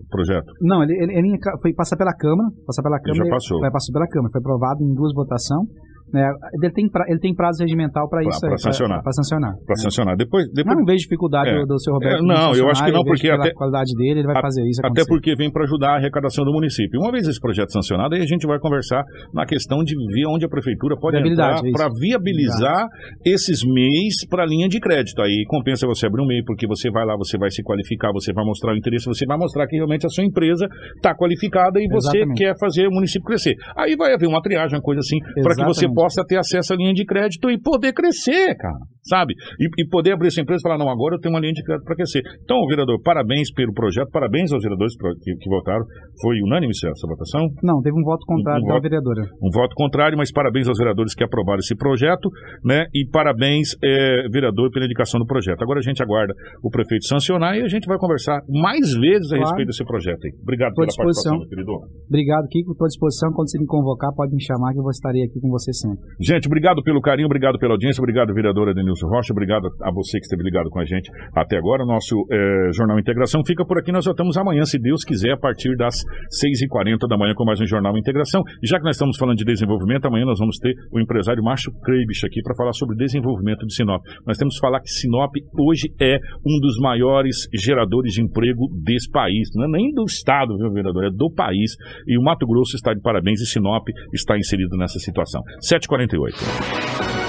O projeto. Não, ele, ele, ele foi passar pela Câmara, passar pela Ele Câmara. já passou. Vai passar pela Câmara, foi aprovado em duas votações. Né, ele, tem pra, ele tem prazo regimental para Pra- isso. aí, sancionar. Para sancionar. Para sancionar. Depois, depois Não vejo dificuldade É. do, do seu Roberto. É, não, eu acho que não, porque até- qualidade dele, ele vai a- fazer isso. Até acontecer. porque vem para ajudar a arrecadação do município. Uma vez esse projeto sancionado, aí a gente vai conversar na questão de ver onde a prefeitura pode entrar para viabilizar esses MEIs para a linha de crédito. Aí compensa você abrir um MEI, porque você vai lá, você vai se qualificar, você vai mostrar o interesse, você vai mostrar que realmente a sua empresa está qualificada e você Exatamente. quer fazer o município crescer. Aí vai haver uma triagem, uma coisa assim, para que você. Possa ter acesso à linha de crédito e poder crescer, cara. Sabe? E, e poder abrir essa empresa e falar, não, agora eu tenho uma linha de crédito para crescer. Então, vereador, parabéns pelo projeto, parabéns aos vereadores que, que votaram. Foi unânime essa votação? Não, teve um voto contrário um, um da voto, vereadora. Um voto contrário, mas parabéns aos vereadores que aprovaram esse projeto, né? E parabéns, é, vereador, pela indicação do projeto. Agora a gente aguarda o prefeito sancionar e a gente vai conversar mais vezes a claro. respeito desse projeto aí. Obrigado pela participação, querido. Obrigado, Kiko. Estou à disposição. Quando você me convocar, pode me chamar que eu estarei aqui com você sempre. Gente, obrigado pelo carinho, obrigado pela audiência, obrigado, vereadora Denilson Rocha, obrigado a você que esteve ligado com a gente até agora. Nosso é, Jornal Integração fica por aqui. Nós voltamos amanhã, se Deus quiser, a partir das 6h40 da manhã com mais um Jornal Integração. Já que nós estamos falando de desenvolvimento, amanhã nós vamos ter o empresário Márcio Kreibich aqui para falar sobre desenvolvimento de Sinop. Nós temos que falar que Sinop hoje é um dos maiores geradores de emprego desse país. Não é nem do estado, viu, vereador? É do país. E o Mato Grosso está de parabéns e Sinop está inserido nessa situação. 748.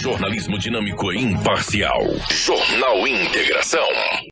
Jornalismo dinâmico e imparcial. Jornal Integração.